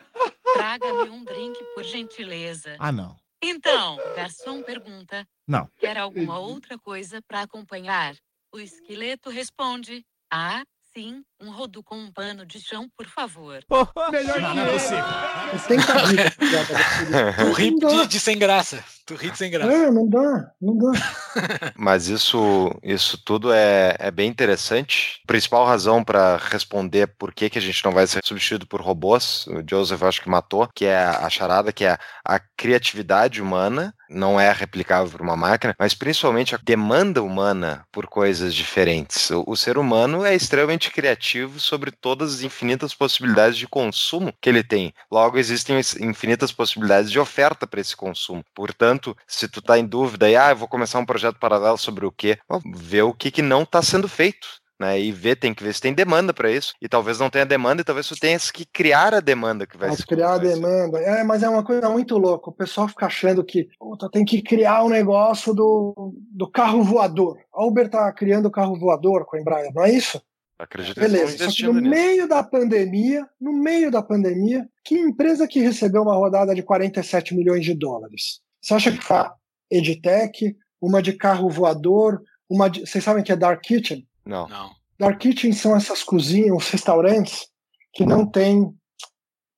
[SPEAKER 7] Traga-me um drink, por gentileza.
[SPEAKER 6] Ah, não.
[SPEAKER 7] Então, garçom pergunta:
[SPEAKER 6] Não.
[SPEAKER 7] Quer alguma outra coisa para acompanhar? O esqueleto responde: Ah, sim, um rodo com um pano de chão, por favor.
[SPEAKER 6] Melhor não, não é possível.
[SPEAKER 3] Você tem que.
[SPEAKER 1] Tu ri de, de sem graça. Tu ri de sem graça.
[SPEAKER 3] É, não dá, não dá.
[SPEAKER 2] Mas isso, isso tudo é, é bem interessante. Principal razão para responder por que, que a gente não vai ser substituído por robôs, o Joseph acho que matou, que é a charada, que é a criatividade humana não é replicável por uma máquina, mas principalmente a demanda humana por coisas diferentes. O, o ser humano é extremamente criativo sobre todas as infinitas possibilidades de consumo que ele tem. Logo, existem as infinitas possibilidades de oferta para esse consumo. Portanto, se tu tá em dúvida e ah, eu vou começar um projeto paralelo sobre o quê? Vê o que, que não está sendo feito. Né, e ver, tem que ver se tem demanda para isso. E talvez não tenha demanda, e talvez tu tenhas que criar a demanda que vai
[SPEAKER 3] Mas
[SPEAKER 2] se
[SPEAKER 3] criar a demanda. É, mas é uma coisa muito louca. O pessoal fica achando que puta, tem que criar um negócio do, do carro voador. A Uber tá criando o carro voador com a Embraer, não é isso?
[SPEAKER 2] Acredito que
[SPEAKER 3] Beleza. Só que no
[SPEAKER 2] nisso.
[SPEAKER 3] meio da pandemia, no meio da pandemia, que empresa que recebeu uma rodada de 47 milhões de dólares? Você acha que foi a Edtech, uma de carro voador, uma de. Vocês sabem que é Dark Kitchen?
[SPEAKER 2] Não.
[SPEAKER 1] Não.
[SPEAKER 3] Dark Kitchen são essas cozinhas, os restaurantes que não tem.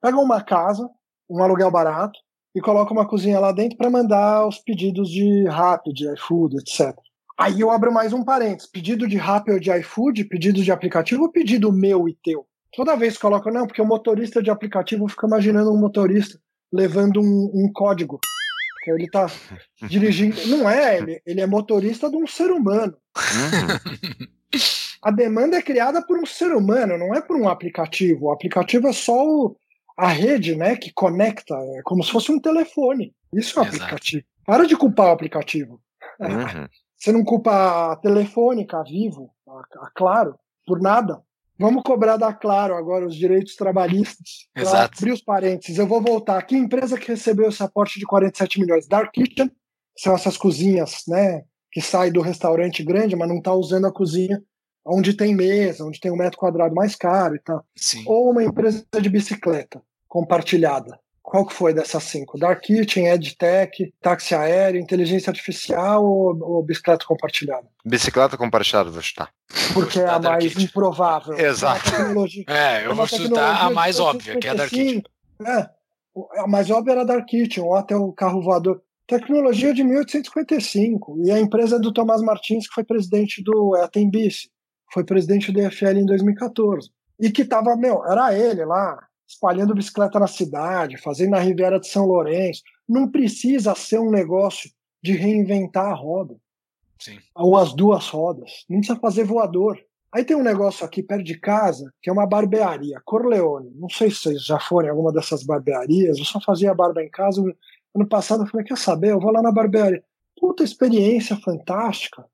[SPEAKER 3] Pegam uma casa, um aluguel barato, e colocam uma cozinha lá dentro para mandar os pedidos de Rappi, de iFood, etc. Aí eu abro mais um parênteses: pedido de Rappi ou de iFood, pedido de aplicativo ou pedido meu e teu? Toda vez que colocam, não, porque o motorista de aplicativo fica imaginando um motorista. levando um, um código. Porque ele tá dirigindo. Não é, ele, ele é motorista de um ser humano. A demanda é criada por um ser humano, não é por um aplicativo. O aplicativo é só o- a rede, né, que conecta, é como se fosse um telefone. Isso é
[SPEAKER 1] Exato.
[SPEAKER 3] aplicativo. Para de culpar o aplicativo.
[SPEAKER 2] Uhum.
[SPEAKER 3] Você não culpa a Telefônica, a Vivo, a, a Claro, por nada. Vamos cobrar da Claro agora os direitos trabalhistas.
[SPEAKER 1] Exato.
[SPEAKER 3] abrir os parênteses, eu vou voltar. Que empresa que recebeu esse aporte de 47 milhões? Dark Kitchen, são essas cozinhas, né? Que saem do restaurante grande, mas não está usando a cozinha onde tem mesa, onde tem um metro quadrado mais caro e tal.
[SPEAKER 1] Sim.
[SPEAKER 3] Ou uma empresa de bicicleta compartilhada. Qual que foi dessas cinco? Dark Kitchen, EdTech, táxi aéreo, inteligência artificial ou, ou bicicleta compartilhada?
[SPEAKER 2] Bicicleta compartilhada, vou chutar.
[SPEAKER 3] Porque é a mais
[SPEAKER 1] Kitchen.
[SPEAKER 3] improvável.
[SPEAKER 2] Exato.
[SPEAKER 3] É uma tecnologia-
[SPEAKER 1] É, eu
[SPEAKER 3] é
[SPEAKER 1] vou chutar a mais óbvia, que é a Dark Kitchen.
[SPEAKER 3] 1855. É, a mais óbvia era a Dark Kitchen, ou até o carro voador. Tecnologia de 1855. E a empresa é do Tomás Martins, que foi presidente do é, a Tembice, foi presidente do EFL em 2014. E que tava, meu, era ele lá, espalhando bicicleta na cidade, fazendo na Riviera de São Lourenço. Não precisa ser um negócio de reinventar a roda
[SPEAKER 1] Sim.
[SPEAKER 3] ou as duas rodas. Não precisa fazer voador. Aí tem um negócio aqui perto de casa, que é uma barbearia, Corleone. Não sei se vocês já foram em alguma dessas barbearias, eu só fazia barba em casa. Ano passado eu falei, quer saber, eu vou lá na barbearia. Puta experiência fantástica.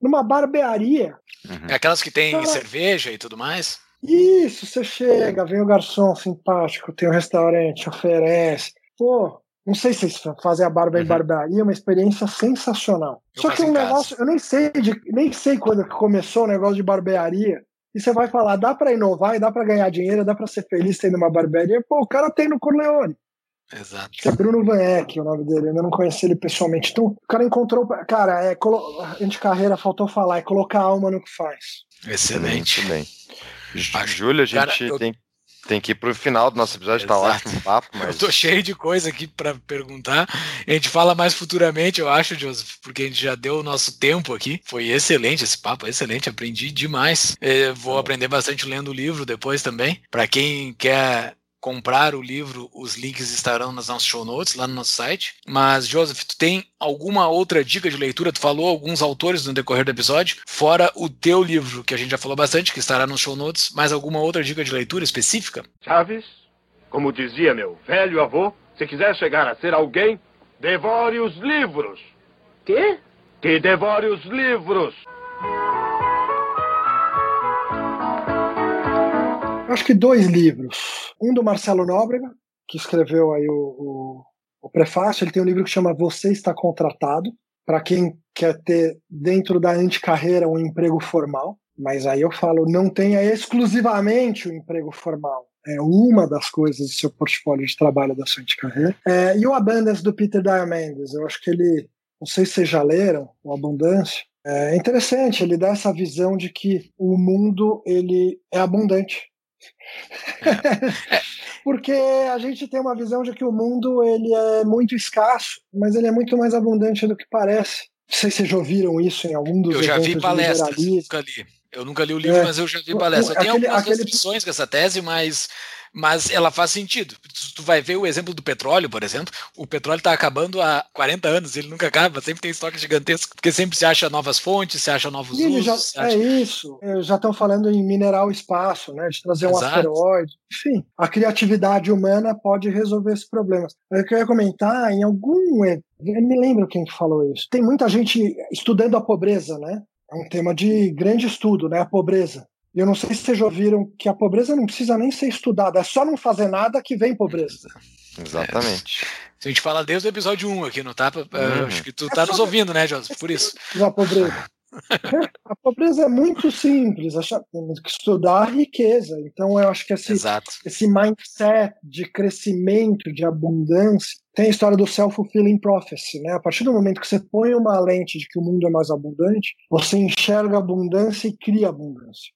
[SPEAKER 3] Numa barbearia.
[SPEAKER 2] Uhum.
[SPEAKER 1] É aquelas que tem
[SPEAKER 3] Cara-
[SPEAKER 1] cerveja e tudo mais?
[SPEAKER 3] Isso, você chega, vem o garçom simpático, tem um restaurante, oferece. Pô, não sei se vocês fazem a barba em
[SPEAKER 2] Uhum.
[SPEAKER 3] barbearia, é uma experiência sensacional.
[SPEAKER 1] Eu
[SPEAKER 3] Só que um
[SPEAKER 1] em casa.
[SPEAKER 3] negócio, eu nem sei, de, nem sei quando que começou o negócio de barbearia. E você vai falar, dá pra inovar e dá pra ganhar dinheiro, dá pra ser feliz tendo uma barbearia. Pô, o cara tem no Corleone.
[SPEAKER 1] Exato.
[SPEAKER 3] É Bruno Van Eck, o nome dele. Eu ainda não conheci ele pessoalmente. Então, o cara encontrou. Cara, é, colo- a gente carreira faltou falar, é colocar alma no que faz.
[SPEAKER 1] Excelente.
[SPEAKER 2] Muito bem. Jú-
[SPEAKER 1] Acho-
[SPEAKER 2] Júlia, a gente
[SPEAKER 1] cara, eu-
[SPEAKER 2] tem, tem que ir pro final do nosso episódio, tá
[SPEAKER 1] Exato.
[SPEAKER 2] ótimo o papo,
[SPEAKER 1] Eu
[SPEAKER 2] mas.
[SPEAKER 1] tô cheio de coisa aqui pra perguntar. A gente fala mais futuramente, eu acho, Joseph, porque a gente já deu o nosso tempo aqui. Foi excelente esse papo, excelente, aprendi demais. Eh, vou aprender bastante lendo o livro depois também. Pra quem quer comprar o livro, os links estarão nas nossas show notes, lá no nosso site. Mas, Joseph, tu tem alguma outra dica de leitura? Tu falou alguns autores no decorrer do episódio, fora o teu livro, que a gente já falou bastante, que estará nos show notes, mas alguma outra dica de leitura específica?
[SPEAKER 4] Chaves, como dizia meu velho avô, se quiser chegar a ser alguém, devore os livros.
[SPEAKER 8] Quê?
[SPEAKER 4] Que devore os livros.
[SPEAKER 3] Acho que dois livros. Um do Marcelo Nóbrega, que escreveu aí o, o, o prefácio. Ele tem um livro que chama Você Está Contratado, para quem quer ter dentro da anticarreira um emprego formal. Mas aí eu falo, não tenha exclusivamente o emprego formal. É uma das coisas do seu portfólio de trabalho da sua anticarreira. É, e o Abundance do Peter Diamandis. Eu acho que ele, não sei se vocês já leram, o Abundância. É interessante, ele dá essa visão de que o mundo ele é abundante. Porque a gente tem uma visão de que o mundo ele é muito escasso, mas ele é muito mais abundante do que parece. Não sei se vocês já ouviram isso em algum dos
[SPEAKER 1] Eu já vi palestras, nunca li. Eu nunca li o livro,
[SPEAKER 3] É.
[SPEAKER 1] mas eu já vi palestras. Tem algumas
[SPEAKER 3] aquele-
[SPEAKER 1] restrições com essa tese, mas, mas ela faz sentido. Tu, vai ver o exemplo do petróleo, por exemplo. O petróleo está acabando há 40 anos, ele nunca acaba, sempre tem estoque gigantesco, porque sempre se acha novas fontes, se acha novos
[SPEAKER 3] ele
[SPEAKER 1] usos.
[SPEAKER 3] já,
[SPEAKER 1] se
[SPEAKER 3] é
[SPEAKER 1] acha-
[SPEAKER 3] isso. É, Já estão falando em minerar o espaço, né? De trazer um
[SPEAKER 1] Exato.
[SPEAKER 3] asteroide. Enfim, a criatividade humana pode resolver esses problemas. Eu queria comentar em algum. Eu me lembro quem que falou isso. Tem muita gente estudando a pobreza, né? É um tema de grande estudo, né? A pobreza. E eu não sei se vocês já ouviram que a pobreza não precisa nem ser estudada, é só não fazer nada que vem pobreza.
[SPEAKER 2] Exatamente.
[SPEAKER 1] A gente fala desde o episódio 1 aqui no Tapa. eh,
[SPEAKER 2] Uhum.
[SPEAKER 1] Acho que tu tá nos ouvindo, né, Joseph? Por isso.
[SPEAKER 3] da pobreza. A pobreza é muito simples, acha- temos que estudar a riqueza. Então, eu acho que esse,
[SPEAKER 1] Exato.
[SPEAKER 3] esse mindset de crescimento, de abundância, tem a história do self-fulfilling prophecy. Né? A partir do momento que você põe uma lente de que o mundo é mais abundante, você enxerga abundância e cria abundância.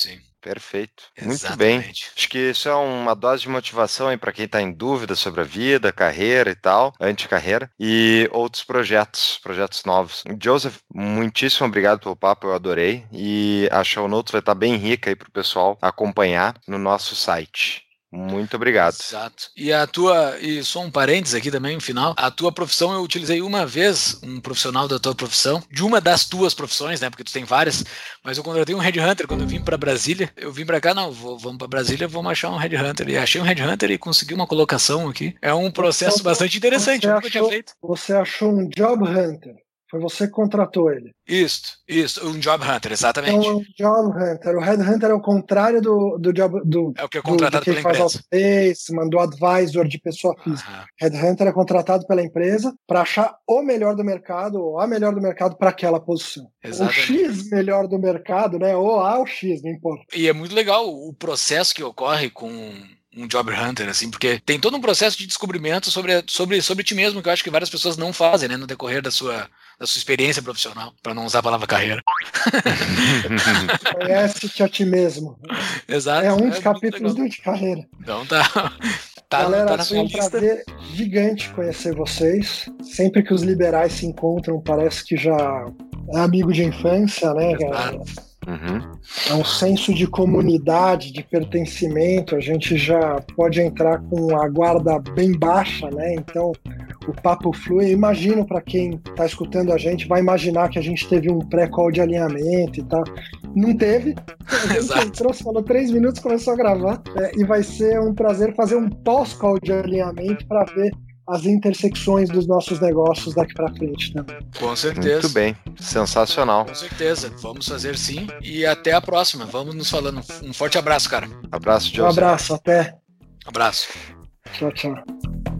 [SPEAKER 1] Sim.
[SPEAKER 2] Perfeito. Muito bem.
[SPEAKER 1] Exatamente.
[SPEAKER 2] Acho que isso é uma dose de motivação aí para quem está em dúvida sobre a vida, carreira e tal, anticarreira, e outros projetos, projetos novos. Joseph, muitíssimo obrigado pelo papo, eu adorei. E a show notes vai estar bem rica aí para o pessoal acompanhar no nosso site. Muito obrigado.
[SPEAKER 1] Exato. E a tua, e só um parênteses aqui também, no final, a tua profissão eu utilizei uma vez, um profissional da tua profissão, de uma das tuas profissões, né? Porque tu tem várias, mas eu contratei um headhunter quando eu vim para Brasília. Eu vim para cá, não, vou, vamos para Brasília, vamos achar um headhunter. E achei um headhunter e consegui uma colocação aqui. É um processo
[SPEAKER 3] Então,
[SPEAKER 1] bastante interessante,
[SPEAKER 3] você
[SPEAKER 1] eu nunca tinha
[SPEAKER 3] achou-
[SPEAKER 1] feito.
[SPEAKER 3] Você achou um job hunter. Foi você que contratou ele.
[SPEAKER 1] Isso, isso, um job hunter, exatamente.
[SPEAKER 3] Então é um job hunter. O headhunter é o contrário do, do job do,
[SPEAKER 1] é o que é
[SPEAKER 3] do,
[SPEAKER 1] contratado
[SPEAKER 3] de
[SPEAKER 1] pela
[SPEAKER 3] faz
[SPEAKER 1] empresa.
[SPEAKER 3] outplacement, do advisor de pessoa física.
[SPEAKER 1] Aham.
[SPEAKER 3] Headhunter é contratado pela empresa para achar o melhor do mercado ou a melhor do mercado para aquela posição. O
[SPEAKER 1] Exatamente.
[SPEAKER 3] X melhor do mercado, né? Ou A ou X, não importa.
[SPEAKER 1] E é muito legal o processo que ocorre com um job hunter, assim, porque tem todo um processo de descobrimento sobre, sobre, sobre ti mesmo, que eu acho que várias pessoas não fazem, né, no decorrer da sua, da sua experiência profissional, para não usar a palavra carreira.
[SPEAKER 3] Conhece-te a ti mesmo.
[SPEAKER 1] Exato.
[SPEAKER 3] É um dos
[SPEAKER 1] muito
[SPEAKER 3] capítulos do de carreira.
[SPEAKER 1] Então tá. Tá,
[SPEAKER 3] Galera,
[SPEAKER 1] tá
[SPEAKER 3] foi um
[SPEAKER 1] lista.
[SPEAKER 3] prazer gigante conhecer vocês. Sempre que os liberais se encontram, parece que já é amigo de infância, né?
[SPEAKER 1] Exato.
[SPEAKER 2] Uhum.
[SPEAKER 3] É um senso de comunidade, de pertencimento. A gente já pode entrar com a guarda bem baixa, né? Então o papo flui. Eu imagino para quem está escutando a gente, vai imaginar que a gente teve um pré-call de alinhamento e tal. Não teve. A gente
[SPEAKER 1] Exato.
[SPEAKER 3] entrou, falou três minutos, começou a gravar. É, e vai ser um prazer fazer um pós-call de alinhamento para ver as intersecções dos nossos negócios daqui para frente também.
[SPEAKER 1] Com certeza.
[SPEAKER 2] Muito bem. Sensacional.
[SPEAKER 1] Com certeza. Vamos fazer sim. E até a próxima. Vamos nos falando. Um forte abraço, cara.
[SPEAKER 2] Abraço,
[SPEAKER 3] Um
[SPEAKER 2] José.
[SPEAKER 3] abraço, até.
[SPEAKER 1] Abraço.
[SPEAKER 3] Tchau, tchau.